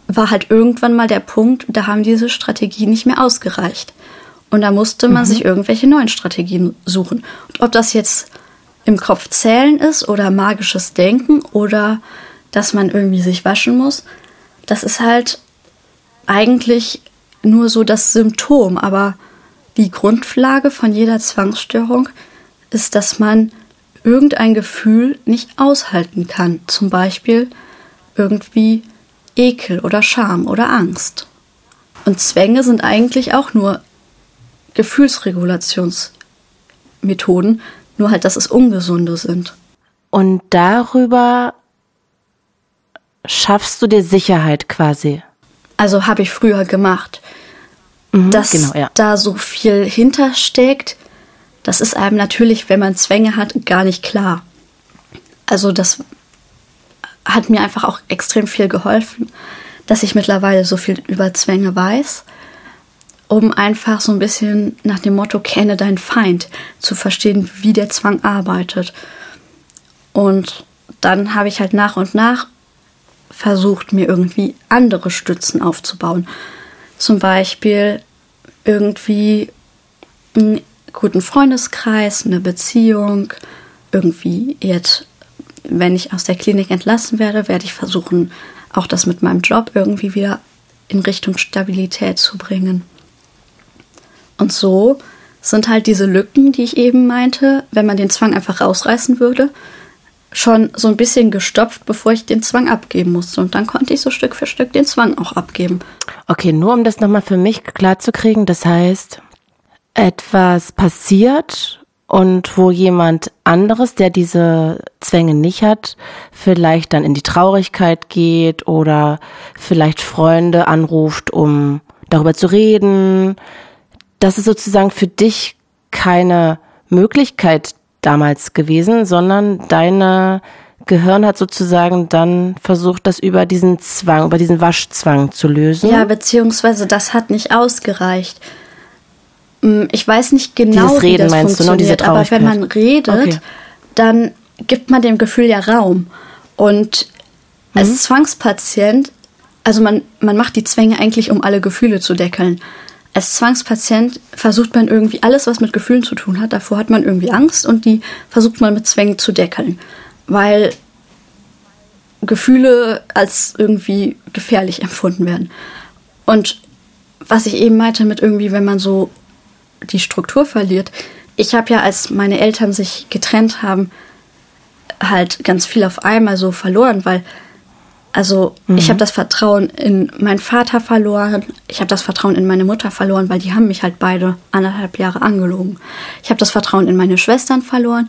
war halt irgendwann mal der Punkt, da haben diese Strategien nicht mehr ausgereicht. Und da musste man mhm. sich irgendwelche neuen Strategien suchen. Und ob das jetzt im Kopf zählen ist oder magisches Denken oder dass man irgendwie sich waschen muss, das ist halt eigentlich nur so das Symptom, aber die Grundlage von jeder Zwangsstörung ist, dass man irgendein Gefühl nicht aushalten kann. Zum Beispiel irgendwie Ekel oder Scham oder Angst. Und Zwänge sind eigentlich auch nur Gefühlsregulationsmethoden, nur halt, dass es ungesunde sind. Und darüber schaffst du dir Sicherheit quasi. Also habe ich früher gemacht. Mhm, dass genau, ja. da so viel hintersteckt, das ist einem natürlich, wenn man Zwänge hat, gar nicht klar. Also das hat mir einfach auch extrem viel geholfen, dass ich mittlerweile so viel über Zwänge weiß, um einfach so ein bisschen nach dem Motto kenne deinen Feind zu verstehen, wie der Zwang arbeitet. Und dann habe ich halt nach und nach versucht, mir irgendwie andere Stützen aufzubauen. Zum Beispiel irgendwie einen guten Freundeskreis, eine Beziehung, irgendwie jetzt, wenn ich aus der Klinik entlassen werde, werde ich versuchen, auch das mit meinem Job irgendwie wieder in Richtung Stabilität zu bringen. Und so sind halt diese Lücken, die ich eben meinte, wenn man den Zwang einfach rausreißen würde, schon so ein bisschen gestopft, bevor ich den Zwang abgeben musste. Und dann konnte ich so Stück für Stück den Zwang auch abgeben. Okay, nur um das nochmal für mich klar zu kriegen, das heißt, etwas passiert und wo jemand anderes, der diese Zwänge nicht hat, vielleicht dann in die Traurigkeit geht oder vielleicht Freunde anruft, um darüber zu reden. Das ist sozusagen für dich keine Möglichkeit damals gewesen, sondern deine Gehirn hat sozusagen dann versucht, das über diesen Zwang, über diesen Waschzwang zu lösen. Ja, beziehungsweise das hat nicht ausgereicht. Hm, ich weiß nicht genau, Dieses Reden, wie das meinst funktioniert, du, ne? aber wenn man redet, okay. dann gibt man dem Gefühl ja Raum. Und als mhm. Zwangspatient, also man, man macht die Zwänge eigentlich, um alle Gefühle zu deckeln. Als Zwangspatient versucht man irgendwie alles, was mit Gefühlen zu tun hat. Davor hat man irgendwie Angst und die versucht man mit Zwängen zu deckeln, weil Gefühle als irgendwie gefährlich empfunden werden. Und was ich eben meinte mit irgendwie, wenn man so die Struktur verliert. Ich habe ja, als meine Eltern sich getrennt haben, halt ganz viel auf einmal so verloren, weil also mhm. ich habe das Vertrauen in meinen Vater verloren, ich habe das Vertrauen in meine Mutter verloren, weil die haben mich halt beide anderthalb Jahre angelogen. Ich habe das Vertrauen in meine Schwestern verloren,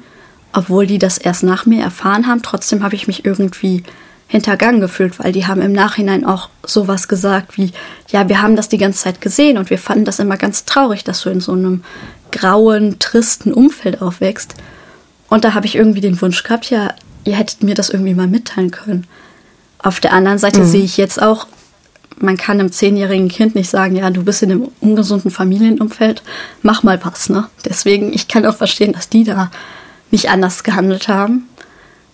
obwohl die das erst nach mir erfahren haben. Trotzdem habe ich mich irgendwie hintergangen gefühlt, weil die haben im Nachhinein auch sowas gesagt wie, ja, wir haben das die ganze Zeit gesehen und wir fanden das immer ganz traurig, dass du in so einem grauen, tristen Umfeld aufwächst. Und da habe ich irgendwie den Wunsch gehabt, ja, ihr hättet mir das irgendwie mal mitteilen können. Auf der anderen Seite mhm. sehe ich jetzt auch, man kann einem zehnjährigen Kind nicht sagen, ja, du bist in einem ungesunden Familienumfeld, mach mal was, ne? Deswegen, ich kann auch verstehen, dass die da nicht anders gehandelt haben.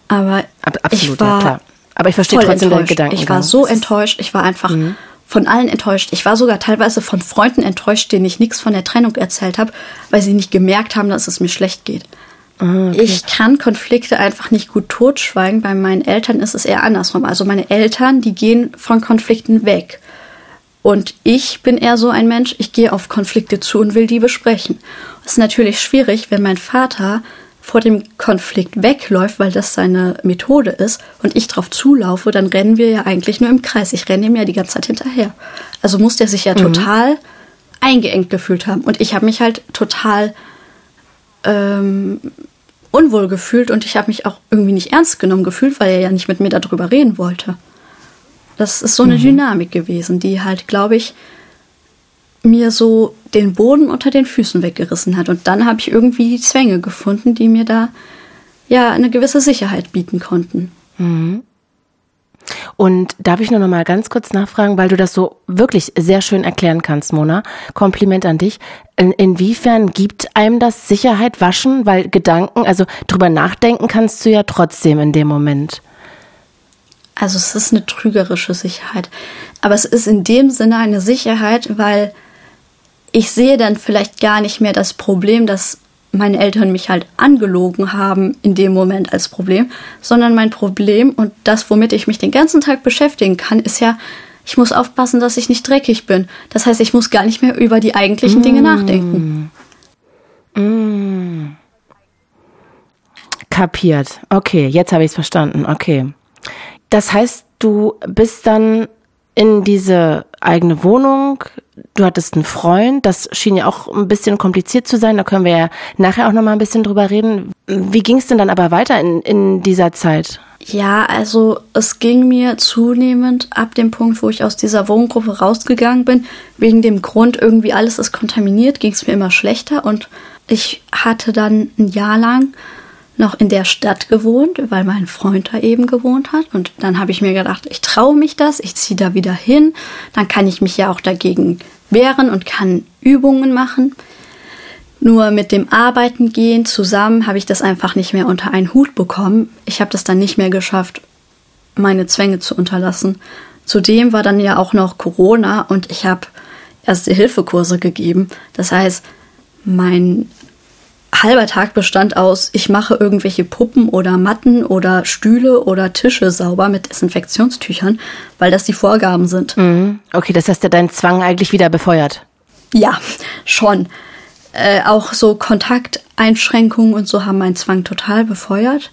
Aber Absolut, ich war ja, Aber ich verstehe trotzdem deinen Gedanken. Ich war so enttäuscht, ich war einfach mhm. von allen enttäuscht. Ich war sogar teilweise von Freunden enttäuscht, denen ich nichts von der Trennung erzählt habe, weil sie nicht gemerkt haben, dass es mir schlecht geht. Ah, okay. Ich kann Konflikte einfach nicht gut totschweigen. Bei meinen Eltern ist es eher andersrum. Also meine Eltern, die gehen von Konflikten weg. Und ich bin eher so ein Mensch, ich gehe auf Konflikte zu und will die besprechen. Es ist natürlich schwierig, wenn mein Vater vor dem Konflikt wegläuft, weil das seine Methode ist, und ich drauf zulaufe, dann rennen wir ja eigentlich nur im Kreis. Ich renne ihm ja die ganze Zeit hinterher. Also muss der sich ja mhm. total eingeengt gefühlt haben. Und ich habe mich halt total ähm, unwohl gefühlt und ich habe mich auch irgendwie nicht ernst genommen gefühlt, weil er ja nicht mit mir darüber reden wollte. Das ist so eine mhm. Dynamik gewesen, die halt, glaube ich, mir so den Boden unter den Füßen weggerissen hat. Und dann habe ich irgendwie die Zwänge gefunden, die mir da ja eine gewisse Sicherheit bieten konnten. Mhm. Und darf ich nur noch mal ganz kurz nachfragen, weil du das so wirklich sehr schön erklären kannst, Mona. Kompliment an dich. In, inwiefern gibt einem das Sicherheit waschen? Weil Gedanken, also drüber nachdenken kannst du ja trotzdem in dem Moment. Also es ist eine trügerische Sicherheit. Aber es ist in dem Sinne eine Sicherheit, weil ich sehe dann vielleicht gar nicht mehr das Problem, dass meine Eltern mich halt angelogen haben in dem Moment als Problem, sondern mein Problem und das, womit ich mich den ganzen Tag beschäftigen kann, ist ja, ich muss aufpassen, dass ich nicht dreckig bin. Das heißt, ich muss gar nicht mehr über die eigentlichen. Dinge nachdenken. Mmh. Kapiert. Okay, jetzt habe ich es verstanden. Okay. Das heißt, du bist dann in diese eigene Wohnung. Du hattest einen Freund, das schien ja auch ein bisschen kompliziert zu sein. Da können wir ja nachher auch noch mal ein bisschen drüber reden. Wie ging es denn dann aber weiter in, in dieser Zeit? Ja, also es ging mir zunehmend ab dem Punkt, wo ich aus dieser Wohngruppe rausgegangen bin, wegen dem Grund, irgendwie alles ist kontaminiert, ging es mir immer schlechter und ich hatte dann ein Jahr lang noch in der Stadt gewohnt, weil mein Freund da eben gewohnt hat. Und dann habe ich mir gedacht, ich traue mich das, ich ziehe da wieder hin. Dann kann ich mich ja auch dagegen wehren und kann Übungen machen. Nur mit dem Arbeiten gehen zusammen habe ich das einfach nicht mehr unter einen Hut bekommen. Ich habe das dann nicht mehr geschafft, meine Zwänge zu unterlassen. Zudem war dann ja auch noch Corona und ich habe erste Hilfekurse gegeben. Das heißt, mein halber Tag bestand aus, ich mache irgendwelche Puppen oder Matten oder Stühle oder Tische sauber mit Desinfektionstüchern, weil das die Vorgaben sind. Mhm. Okay, das heißt ja dein Zwang eigentlich wieder befeuert. Ja, schon. Äh, auch so Kontakteinschränkungen und so haben meinen Zwang total befeuert.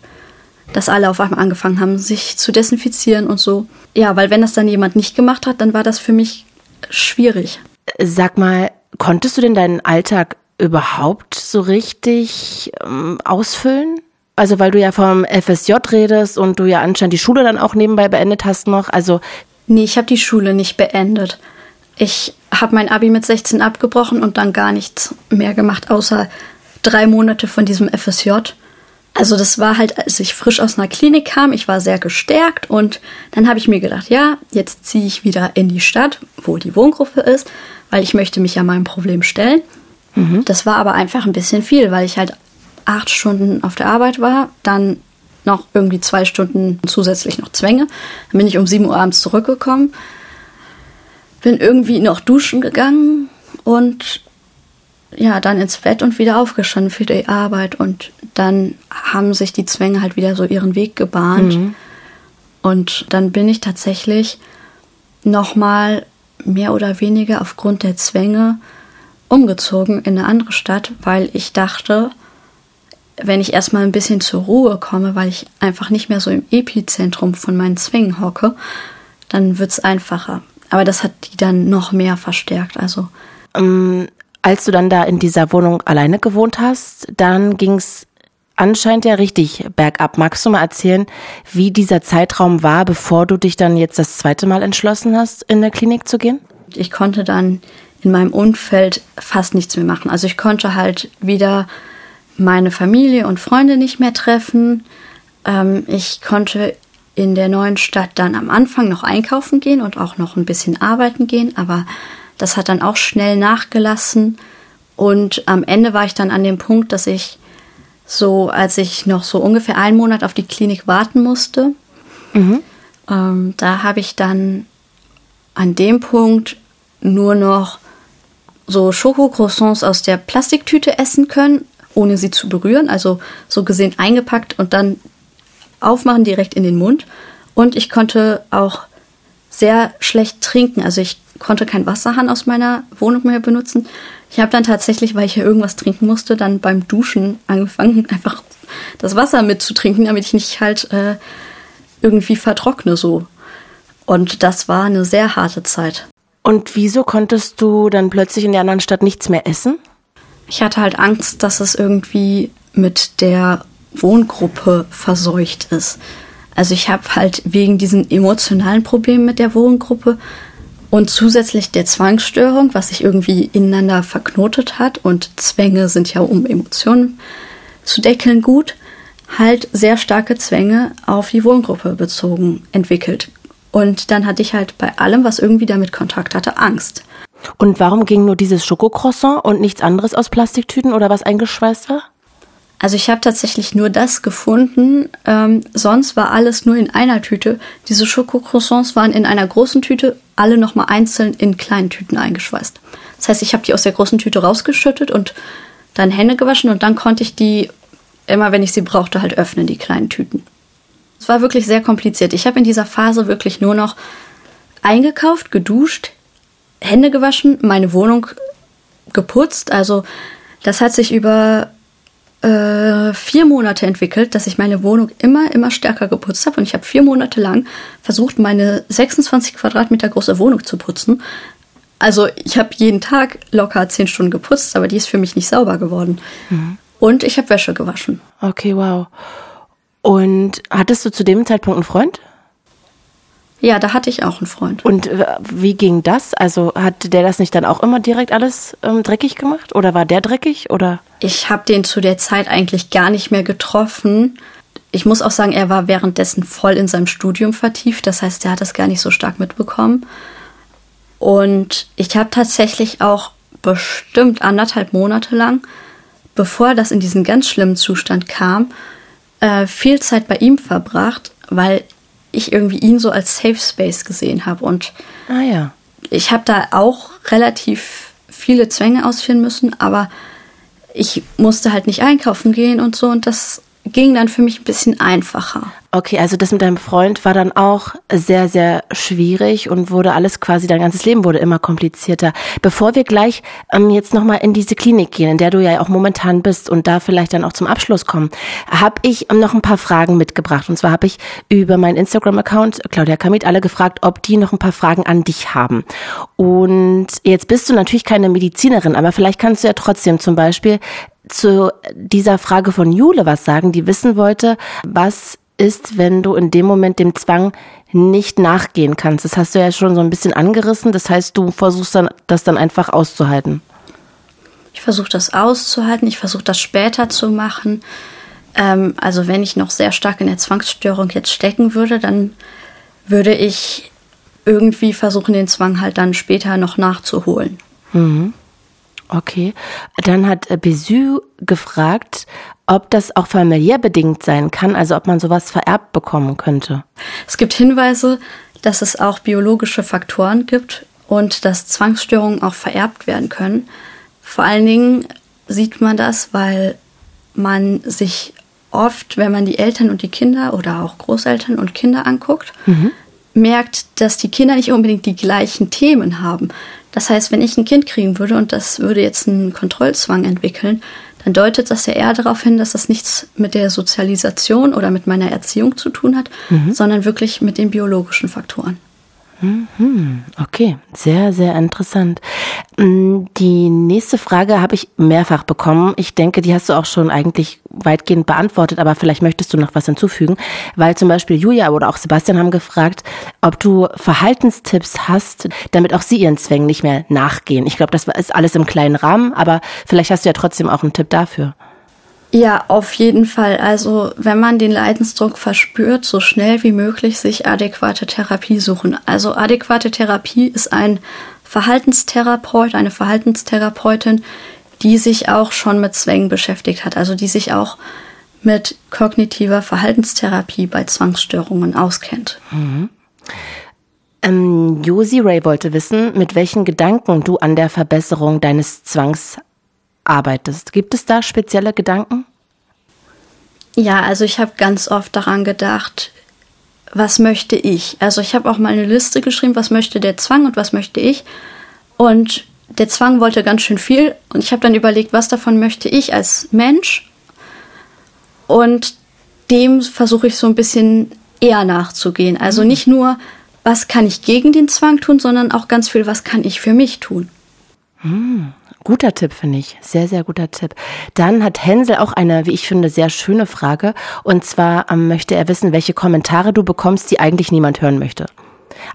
Dass alle auf einmal angefangen haben, sich zu desinfizieren und so. Ja, weil wenn das dann jemand nicht gemacht hat, dann war das für mich schwierig. Sag mal, konntest du denn deinen Alltag überhaupt so richtig ähm, ausfüllen? Also weil du ja vom FSJ redest und du ja anscheinend die Schule dann auch nebenbei beendet hast noch. Also nee, ich habe die Schule nicht beendet. Ich habe mein Abi mit 16 abgebrochen und dann gar nichts mehr gemacht, außer drei Monate von diesem FSJ. Also das war halt, als ich frisch aus einer Klinik kam, ich war sehr gestärkt und dann habe ich mir gedacht, ja, jetzt ziehe ich wieder in die Stadt, wo die Wohngruppe ist, weil ich möchte mich ja meinem Problem stellen. Mhm. Das war aber einfach ein bisschen viel, weil ich halt acht Stunden auf der Arbeit war, dann noch irgendwie zwei Stunden zusätzlich noch Zwänge. Dann bin ich um sieben Uhr abends zurückgekommen, bin irgendwie noch duschen gegangen, und ja, dann ins Bett und wieder aufgestanden für die Arbeit. Und dann haben sich die Zwänge halt wieder so ihren Weg gebahnt. Mhm. Und dann bin ich tatsächlich nochmal mehr oder weniger aufgrund der Zwänge umgezogen in eine andere Stadt, weil ich dachte, wenn ich erstmal ein bisschen zur Ruhe komme, weil ich einfach nicht mehr so im Epizentrum von meinen Zwängen hocke, dann wird es einfacher. Aber das hat die dann noch mehr verstärkt. Also ähm, als du dann da in dieser Wohnung alleine gewohnt hast, dann ging es anscheinend ja richtig bergab. Magst du mal erzählen, wie dieser Zeitraum war, bevor du dich dann jetzt das zweite Mal entschlossen hast, in der Klinik zu gehen? Ich konnte dann in meinem Umfeld fast nichts mehr machen. Also ich konnte halt wieder meine Familie und Freunde nicht mehr treffen. Ähm, ich konnte in der neuen Stadt dann am Anfang noch einkaufen gehen und auch noch ein bisschen arbeiten gehen, aber das hat dann auch schnell nachgelassen. Und am Ende war ich dann an dem Punkt, dass ich so, als ich noch so ungefähr einen Monat auf die Klinik warten musste, mhm. ähm, da habe ich dann an dem Punkt nur noch so Schokocroissants aus der Plastiktüte essen können, ohne sie zu berühren. Also so gesehen eingepackt und dann aufmachen direkt in den Mund. Und ich konnte auch sehr schlecht trinken. Also ich konnte keinen Wasserhahn aus meiner Wohnung mehr benutzen. Ich habe dann tatsächlich, weil ich ja irgendwas trinken musste, dann beim Duschen angefangen, einfach das Wasser mitzutrinken, damit ich nicht halt äh, irgendwie vertrockne so. Und das war eine sehr harte Zeit. Und wieso konntest du dann plötzlich in der anderen Stadt nichts mehr essen? Ich hatte halt Angst, dass es irgendwie mit der Wohngruppe verseucht ist. Also ich habe halt wegen diesen emotionalen Problemen mit der Wohngruppe und zusätzlich der Zwangsstörung, was sich irgendwie ineinander verknotet hat und Zwänge sind ja um Emotionen zu deckeln gut, halt sehr starke Zwänge auf die Wohngruppe bezogen entwickelt. Und dann hatte ich halt bei allem, was irgendwie damit Kontakt hatte, Angst. Und warum ging nur dieses Schokocroissant und nichts anderes aus Plastiktüten oder was eingeschweißt war? Also ich habe tatsächlich nur das gefunden. Ähm, sonst war alles nur in einer Tüte. Diese Schokocroissants waren in einer großen Tüte, alle nochmal einzeln in kleinen Tüten eingeschweißt. Das heißt, ich habe die aus der großen Tüte rausgeschüttet und dann Hände gewaschen und dann konnte ich die immer, wenn ich sie brauchte, halt öffnen, die kleinen Tüten. Es war wirklich sehr kompliziert. Ich habe in dieser Phase wirklich nur noch eingekauft, geduscht, Hände gewaschen, meine Wohnung geputzt. Also das hat sich über äh, vier Monate entwickelt, dass ich meine Wohnung immer, immer stärker geputzt habe. Und ich habe vier Monate lang versucht, meine 26 Quadratmeter große Wohnung zu putzen. Also ich habe jeden Tag locker zehn Stunden geputzt, aber die ist für mich nicht sauber geworden. Mhm. Und ich habe Wäsche gewaschen. Okay, wow. Und hattest du zu dem Zeitpunkt einen Freund? Ja, da hatte ich auch einen Freund. Und äh, wie ging das? Also hat der das nicht dann auch immer direkt alles ähm, dreckig gemacht? Oder war der dreckig? Oder? Ich habe den zu der Zeit eigentlich gar nicht mehr getroffen. Ich muss auch sagen, er war währenddessen voll in seinem Studium vertieft. Das heißt, er hat das gar nicht so stark mitbekommen. Und ich habe tatsächlich auch bestimmt anderthalb Monate lang, bevor das in diesen ganz schlimmen Zustand kam, äh, viel Zeit bei ihm verbracht, weil ich irgendwie ihn so als Safe Space gesehen habe. Und ah, ja. ich habe da auch relativ viele Zwänge ausführen müssen, aber ich musste halt nicht einkaufen gehen und so und das ging dann für mich ein bisschen einfacher. Okay, also das mit deinem Freund war dann auch sehr, sehr schwierig und wurde alles quasi, dein ganzes Leben wurde immer komplizierter. Bevor wir gleich ähm, jetzt nochmal in diese Klinik gehen, in der du ja auch momentan bist und da vielleicht dann auch zum Abschluss kommen, habe ich ähm, noch ein paar Fragen mitgebracht. Und zwar habe ich über meinen Instagram-Account, Claudia Kamit, alle gefragt, ob die noch ein paar Fragen an dich haben. Und jetzt bist du natürlich keine Medizinerin, aber vielleicht kannst du ja trotzdem zum Beispiel zu dieser Frage von Jule was sagen, die wissen wollte, was ist, wenn du in dem Moment dem Zwang nicht nachgehen kannst. Das hast du ja schon so ein bisschen angerissen. Das heißt, du versuchst dann, das dann einfach auszuhalten. Ich versuche das auszuhalten. Ich versuche das später zu machen. Ähm, also wenn ich noch sehr stark in der Zwangsstörung jetzt stecken würde, dann würde ich irgendwie versuchen, den Zwang halt dann später noch nachzuholen. Mhm. Okay. Dann hat äh, Besu gefragt, ob das auch familiär bedingt sein kann, also ob man sowas vererbt bekommen könnte. Es gibt Hinweise, dass es auch biologische Faktoren gibt und dass Zwangsstörungen auch vererbt werden können. Vor allen Dingen sieht man das, weil man sich oft, wenn man die Eltern und die Kinder oder auch Großeltern und Kinder anguckt, mhm. merkt, dass die Kinder nicht unbedingt die gleichen Themen haben. Das heißt, wenn ich ein Kind kriegen würde und das würde jetzt einen Kontrollzwang entwickeln, dann deutet das ja eher darauf hin, dass das nichts mit der Sozialisation oder mit meiner Erziehung zu tun hat, mhm. sondern wirklich mit den biologischen Faktoren. Mhm. Okay, sehr, sehr interessant. Mm, die nächste Frage habe ich mehrfach bekommen. Ich denke, die hast du auch schon eigentlich weitgehend beantwortet, aber vielleicht möchtest du noch was hinzufügen, weil zum Beispiel Julia oder auch Sebastian haben gefragt, ob du Verhaltenstipps hast, damit auch sie ihren Zwängen nicht mehr nachgehen. Ich glaube, das ist alles im kleinen Rahmen, aber vielleicht hast du ja trotzdem auch einen Tipp dafür. Ja, auf jeden Fall. Also wenn man den Leidensdruck verspürt, so schnell wie möglich sich adäquate Therapie suchen. Also adäquate Therapie ist ein Verhaltenstherapeut, eine Verhaltenstherapeutin, die sich auch schon mit Zwängen beschäftigt hat, also die sich auch mit kognitiver Verhaltenstherapie bei Zwangsstörungen auskennt. Mhm. Ähm, Josi Ray wollte wissen, mit welchen Gedanken du an der Verbesserung deines Zwangs arbeitest. Gibt es da spezielle Gedanken? Ja, also ich habe ganz oft daran gedacht, was möchte ich? Also ich habe auch mal eine Liste geschrieben, was möchte der Zwang und was möchte ich. Und der Zwang wollte ganz schön viel und ich habe dann überlegt, was davon möchte ich als Mensch. Und dem versuche ich so ein bisschen eher nachzugehen. Also mhm. nicht nur, was kann ich gegen den Zwang tun, sondern auch ganz viel, was kann ich für mich tun. Mhm. Guter Tipp, finde ich. Sehr, sehr guter Tipp. Dann hat Hänsel auch eine, wie ich finde, sehr schöne Frage. Und zwar ähm, möchte er wissen, welche Kommentare du bekommst, die eigentlich niemand hören möchte.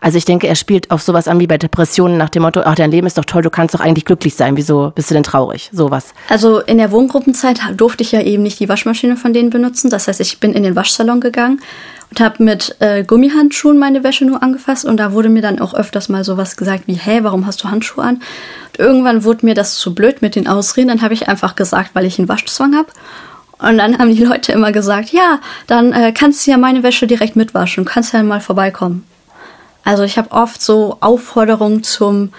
Also ich denke, er spielt auf sowas an wie bei Depressionen nach dem Motto, ach, dein Leben ist doch toll, du kannst doch eigentlich glücklich sein. Wieso bist du denn traurig? Sowas. Also in der Wohngruppenzeit durfte ich ja eben nicht die Waschmaschine von denen benutzen. Das heißt, ich bin in den Waschsalon gegangen und habe mit äh, Gummihandschuhen meine Wäsche nur angefasst und da wurde mir dann auch öfters mal sowas gesagt wie, hey, warum hast du Handschuhe an? Und irgendwann wurde mir das zu blöd mit den Ausreden, dann habe ich einfach gesagt, weil ich einen Waschzwang habe. Und dann haben die Leute immer gesagt, ja, dann äh, kannst du ja meine Wäsche direkt mitwaschen, kannst ja mal vorbeikommen. Also ich habe oft so Aufforderungen zum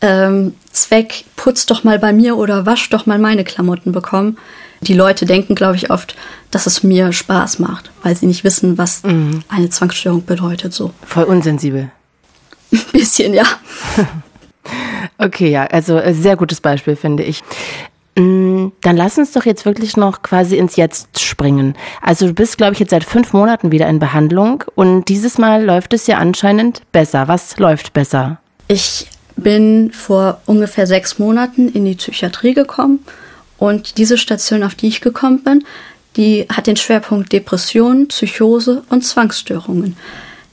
ähm, Zweck, putz doch mal bei mir oder wasch doch mal meine Klamotten bekommen. Die Leute denken, glaube ich, oft, dass es mir Spaß macht, weil sie nicht wissen, was mhm. eine Zwangsstörung bedeutet. So. Voll unsensibel. Ein bisschen, ja. okay, ja, also äh, sehr gutes Beispiel, finde ich. Mm, dann lass uns doch jetzt wirklich noch quasi ins Jetzt springen. Also du bist, glaube ich, jetzt seit fünf Monaten wieder in Behandlung und dieses Mal läuft es ja anscheinend besser. Was läuft besser? Ich bin vor ungefähr sechs Monaten in die Psychiatrie gekommen und diese Station, auf die ich gekommen bin, die hat den Schwerpunkt Depression, Psychose und Zwangsstörungen.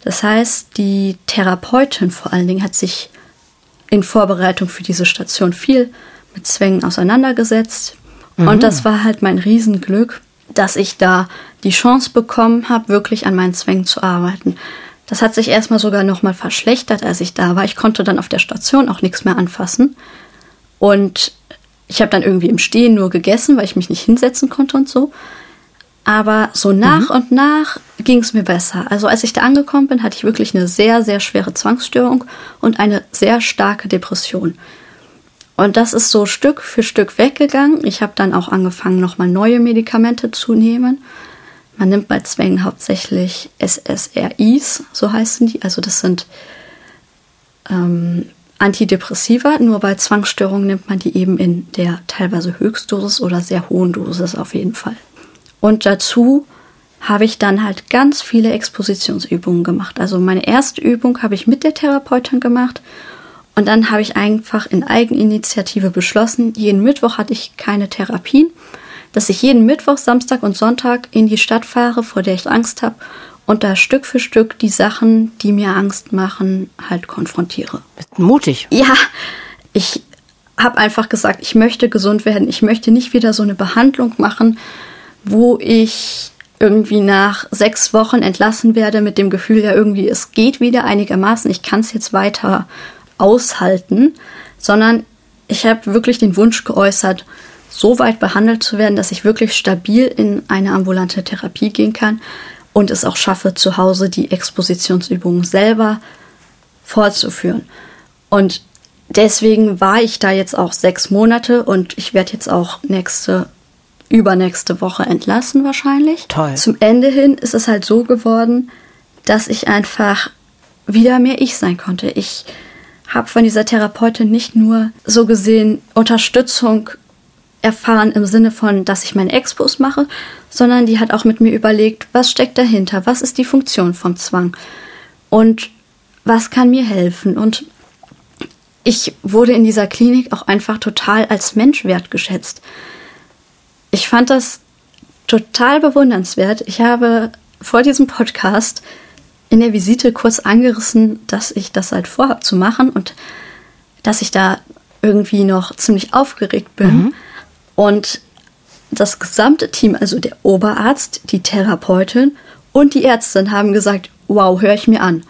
Das heißt, die Therapeutin vor allen Dingen hat sich in Vorbereitung für diese Station viel mit Zwängen auseinandergesetzt. Mhm. Und das war halt mein Riesenglück, dass ich da die Chance bekommen habe, wirklich an meinen Zwängen zu arbeiten. Das hat sich erstmal sogar nochmal verschlechtert, als ich da war. Ich konnte dann auf der Station auch nichts mehr anfassen. Und ich habe dann irgendwie im Stehen nur gegessen, weil ich mich nicht hinsetzen konnte und so. Aber so nach mhm. und nach ging es mir besser. Also als ich da angekommen bin, hatte ich wirklich eine sehr, sehr schwere Zwangsstörung und eine sehr starke Depression. Und das ist so Stück für Stück weggegangen. Ich habe dann auch angefangen, nochmal neue Medikamente zu nehmen. Man nimmt bei Zwängen hauptsächlich SSRIs, so heißen die. Also das sind ähm, Antidepressiva, nur bei Zwangsstörungen nimmt man die eben in der teilweise Höchstdosis oder sehr hohen Dosis auf jeden Fall. Und dazu habe ich dann halt ganz viele Expositionsübungen gemacht. Also meine erste Übung habe ich mit der Therapeutin gemacht und dann habe ich einfach in Eigeninitiative beschlossen, jeden Mittwoch hatte ich keine Therapien, dass ich jeden Mittwoch, Samstag und Sonntag in die Stadt fahre, vor der ich Angst habe und da Stück für Stück die Sachen, die mir Angst machen, halt konfrontiere. Mutig. Ja, ich habe einfach gesagt, ich möchte gesund werden. Ich möchte nicht wieder so eine Behandlung machen, wo ich irgendwie nach sechs Wochen entlassen werde mit dem Gefühl, ja irgendwie, es geht wieder einigermaßen, ich kann es jetzt weiter aushalten, sondern ich habe wirklich den Wunsch geäußert, so weit behandelt zu werden, dass ich wirklich stabil in eine ambulante Therapie gehen kann, und es auch schaffe, zu Hause die Expositionsübungen selber fortzuführen. Und deswegen war ich da jetzt auch sechs Monate und ich werde jetzt auch nächste, übernächste Woche entlassen wahrscheinlich. Toll. Zum Ende hin ist es halt so geworden, dass ich einfach wieder mehr ich sein konnte. Ich habe von dieser Therapeutin nicht nur so gesehen Unterstützung erfahren im Sinne von, dass ich meine Expos mache, sondern die hat auch mit mir überlegt, was steckt dahinter, was ist die Funktion vom Zwang und was kann mir helfen. Und ich wurde in dieser Klinik auch einfach total als Mensch wertgeschätzt. Ich fand das total bewundernswert. Ich habe vor diesem Podcast in der Visite kurz angerissen, dass ich das halt vorhabe zu machen und dass ich da irgendwie noch ziemlich aufgeregt bin. Mhm. Und das gesamte Team, also der Oberarzt, die Therapeutin und die Ärztin haben gesagt, wow, höre ich mir an.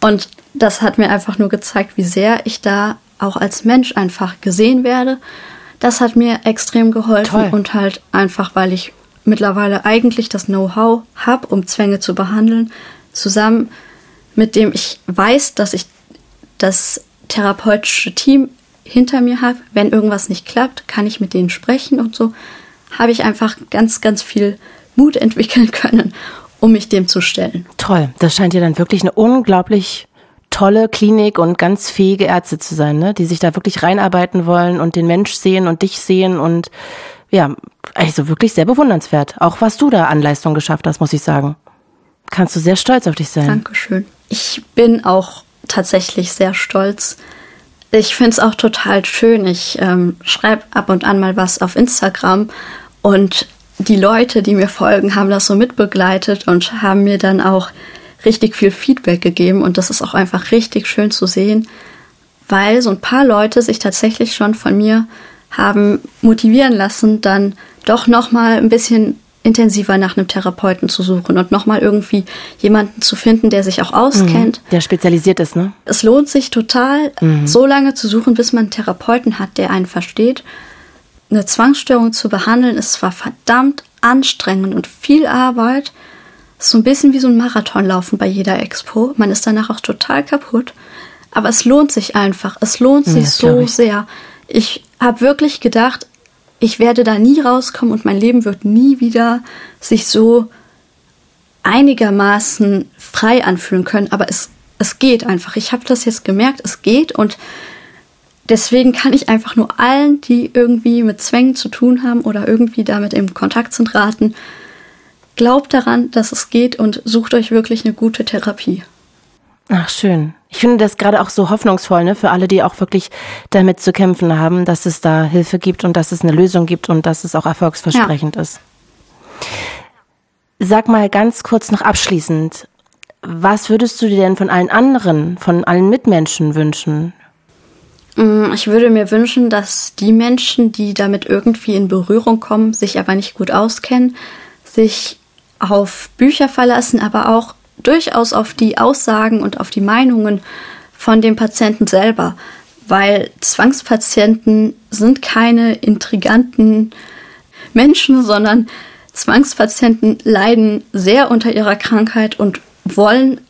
Und das hat mir einfach nur gezeigt, wie sehr ich da auch als Mensch einfach gesehen werde. Das hat mir extrem geholfen Toll. und halt einfach, weil ich mittlerweile eigentlich das Know-how habe, um Zwänge zu behandeln, zusammen mit dem ich weiß, dass ich das therapeutische Team hinter mir habe. Wenn irgendwas nicht klappt, kann ich mit denen sprechen und so habe ich einfach ganz, ganz viel Mut entwickeln können, um mich dem zu stellen. Toll. Das scheint ja dann wirklich eine unglaublich tolle Klinik und ganz fähige Ärzte zu sein, ne? die sich da wirklich reinarbeiten wollen und den Mensch sehen und dich sehen und ja, also wirklich sehr bewundernswert. Auch was du da an Leistung geschafft hast, muss ich sagen. Kannst du sehr stolz auf dich sein. Dankeschön. Ich bin auch tatsächlich sehr stolz, ich finde es auch total schön. Ich ähm, schreibe ab und an mal was auf Instagram und die Leute, die mir folgen, haben das so mitbegleitet und haben mir dann auch richtig viel Feedback gegeben und das ist auch einfach richtig schön zu sehen, weil so ein paar Leute sich tatsächlich schon von mir haben motivieren lassen, dann doch noch mal ein bisschen intensiver nach einem Therapeuten zu suchen und nochmal irgendwie jemanden zu finden, der sich auch auskennt. Mhm, der spezialisiert ist, ne? Es lohnt sich total, mhm. so lange zu suchen, bis man einen Therapeuten hat, der einen versteht. Eine Zwangsstörung zu behandeln ist zwar verdammt anstrengend und viel Arbeit, ist so ein bisschen wie so ein Marathonlaufen bei jeder Expo. Man ist danach auch total kaputt. Aber es lohnt sich einfach. Es lohnt sich ja, so ich. sehr. Ich habe wirklich gedacht, ich werde da nie rauskommen und mein Leben wird nie wieder sich so einigermaßen frei anfühlen können. Aber es, es geht einfach. Ich habe das jetzt gemerkt, es geht und deswegen kann ich einfach nur allen, die irgendwie mit Zwängen zu tun haben oder irgendwie damit im Kontakt sind, raten, glaubt daran, dass es geht und sucht euch wirklich eine gute Therapie. Ach, schön. Ich finde das gerade auch so hoffnungsvoll, ne, für alle, die auch wirklich damit zu kämpfen haben, dass es da Hilfe gibt und dass es eine Lösung gibt und dass es auch erfolgsversprechend ja. ist. Sag mal ganz kurz noch abschließend, was würdest du dir denn von allen anderen, von allen Mitmenschen wünschen? Mm, ich würde mir wünschen, dass die Menschen, die damit irgendwie in Berührung kommen, sich aber nicht gut auskennen, sich auf Bücher verlassen, aber auch durchaus auf die Aussagen und auf die Meinungen von dem Patienten selber, weil Zwangspatienten sind keine intriganten Menschen, sondern Zwangspatienten leiden sehr unter ihrer Krankheit und wollen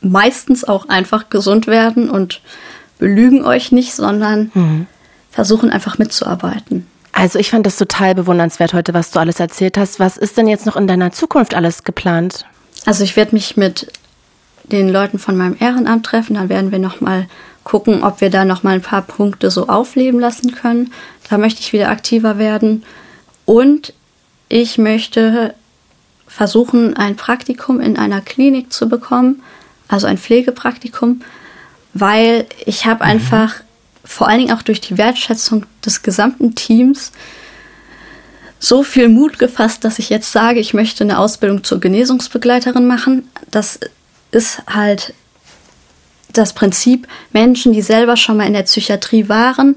meistens auch einfach gesund werden und belügen euch nicht, sondern mhm. versuchen einfach mitzuarbeiten. Also ich fand das total bewundernswert heute, was du alles erzählt hast. Was ist denn jetzt noch in deiner Zukunft alles geplant? Also ich werde mich mit den Leuten von meinem Ehrenamt treffen, dann werden wir noch mal gucken, ob wir da noch mal ein paar Punkte so aufleben lassen können. Da möchte ich wieder aktiver werden und ich möchte versuchen, ein Praktikum in einer Klinik zu bekommen, also ein Pflegepraktikum, weil ich habe mhm. einfach vor allen Dingen auch durch die Wertschätzung des gesamten Teams so viel Mut gefasst, dass ich jetzt sage, ich möchte eine Ausbildung zur Genesungsbegleiterin machen. Das ist halt das Prinzip, Menschen, die selber schon mal in der Psychiatrie waren,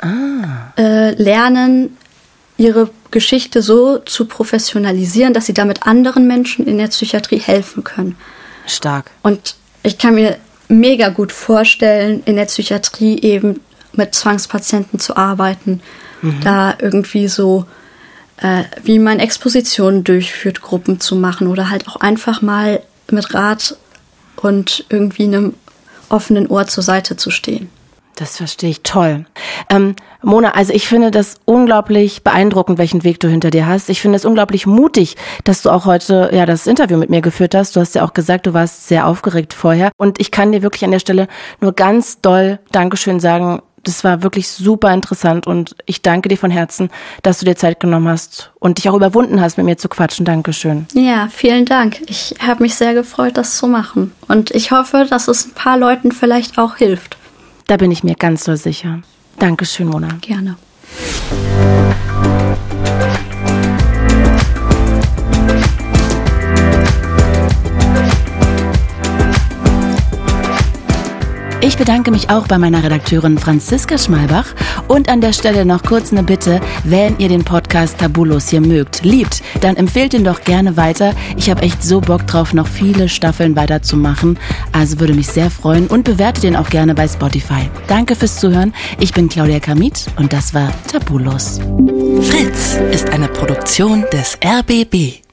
ah. äh, lernen, ihre Geschichte so zu professionalisieren, dass sie damit anderen Menschen in der Psychiatrie helfen können. Stark. Und ich kann mir mega gut vorstellen, in der Psychiatrie eben mit Zwangspatienten zu arbeiten, mhm. da irgendwie so äh, wie man Expositionen durchführt, Gruppen zu machen oder halt auch einfach mal mit Rat und irgendwie einem offenen Ohr zur Seite zu stehen. Das verstehe ich toll. Ähm, Mona, also ich finde das unglaublich beeindruckend, welchen Weg du hinter dir hast. Ich finde es unglaublich mutig, dass du auch heute ja das Interview mit mir geführt hast. Du hast ja auch gesagt, du warst sehr aufgeregt vorher. Und ich kann dir wirklich an der Stelle nur ganz doll Dankeschön sagen. Das war wirklich super interessant und ich danke dir von Herzen, dass du dir Zeit genommen hast und dich auch überwunden hast, mit mir zu quatschen. Dankeschön. Ja, vielen Dank. Ich habe mich sehr gefreut, das zu machen. Und ich hoffe, dass es ein paar Leuten vielleicht auch hilft. Da bin ich mir ganz so sicher. Dankeschön, Mona. Gerne. Ich bedanke mich auch bei meiner Redakteurin Franziska Schmalbach und an der Stelle noch kurz eine Bitte, wenn ihr den Podcast Tabulos hier mögt, liebt, dann empfehlt ihn doch gerne weiter. Ich habe echt so Bock drauf, noch viele Staffeln weiterzumachen, also würde mich sehr freuen und bewertet ihn auch gerne bei Spotify. Danke fürs Zuhören. Ich bin Claudia Kamit und das war Tabulos. Fritz ist eine Produktion des RBB.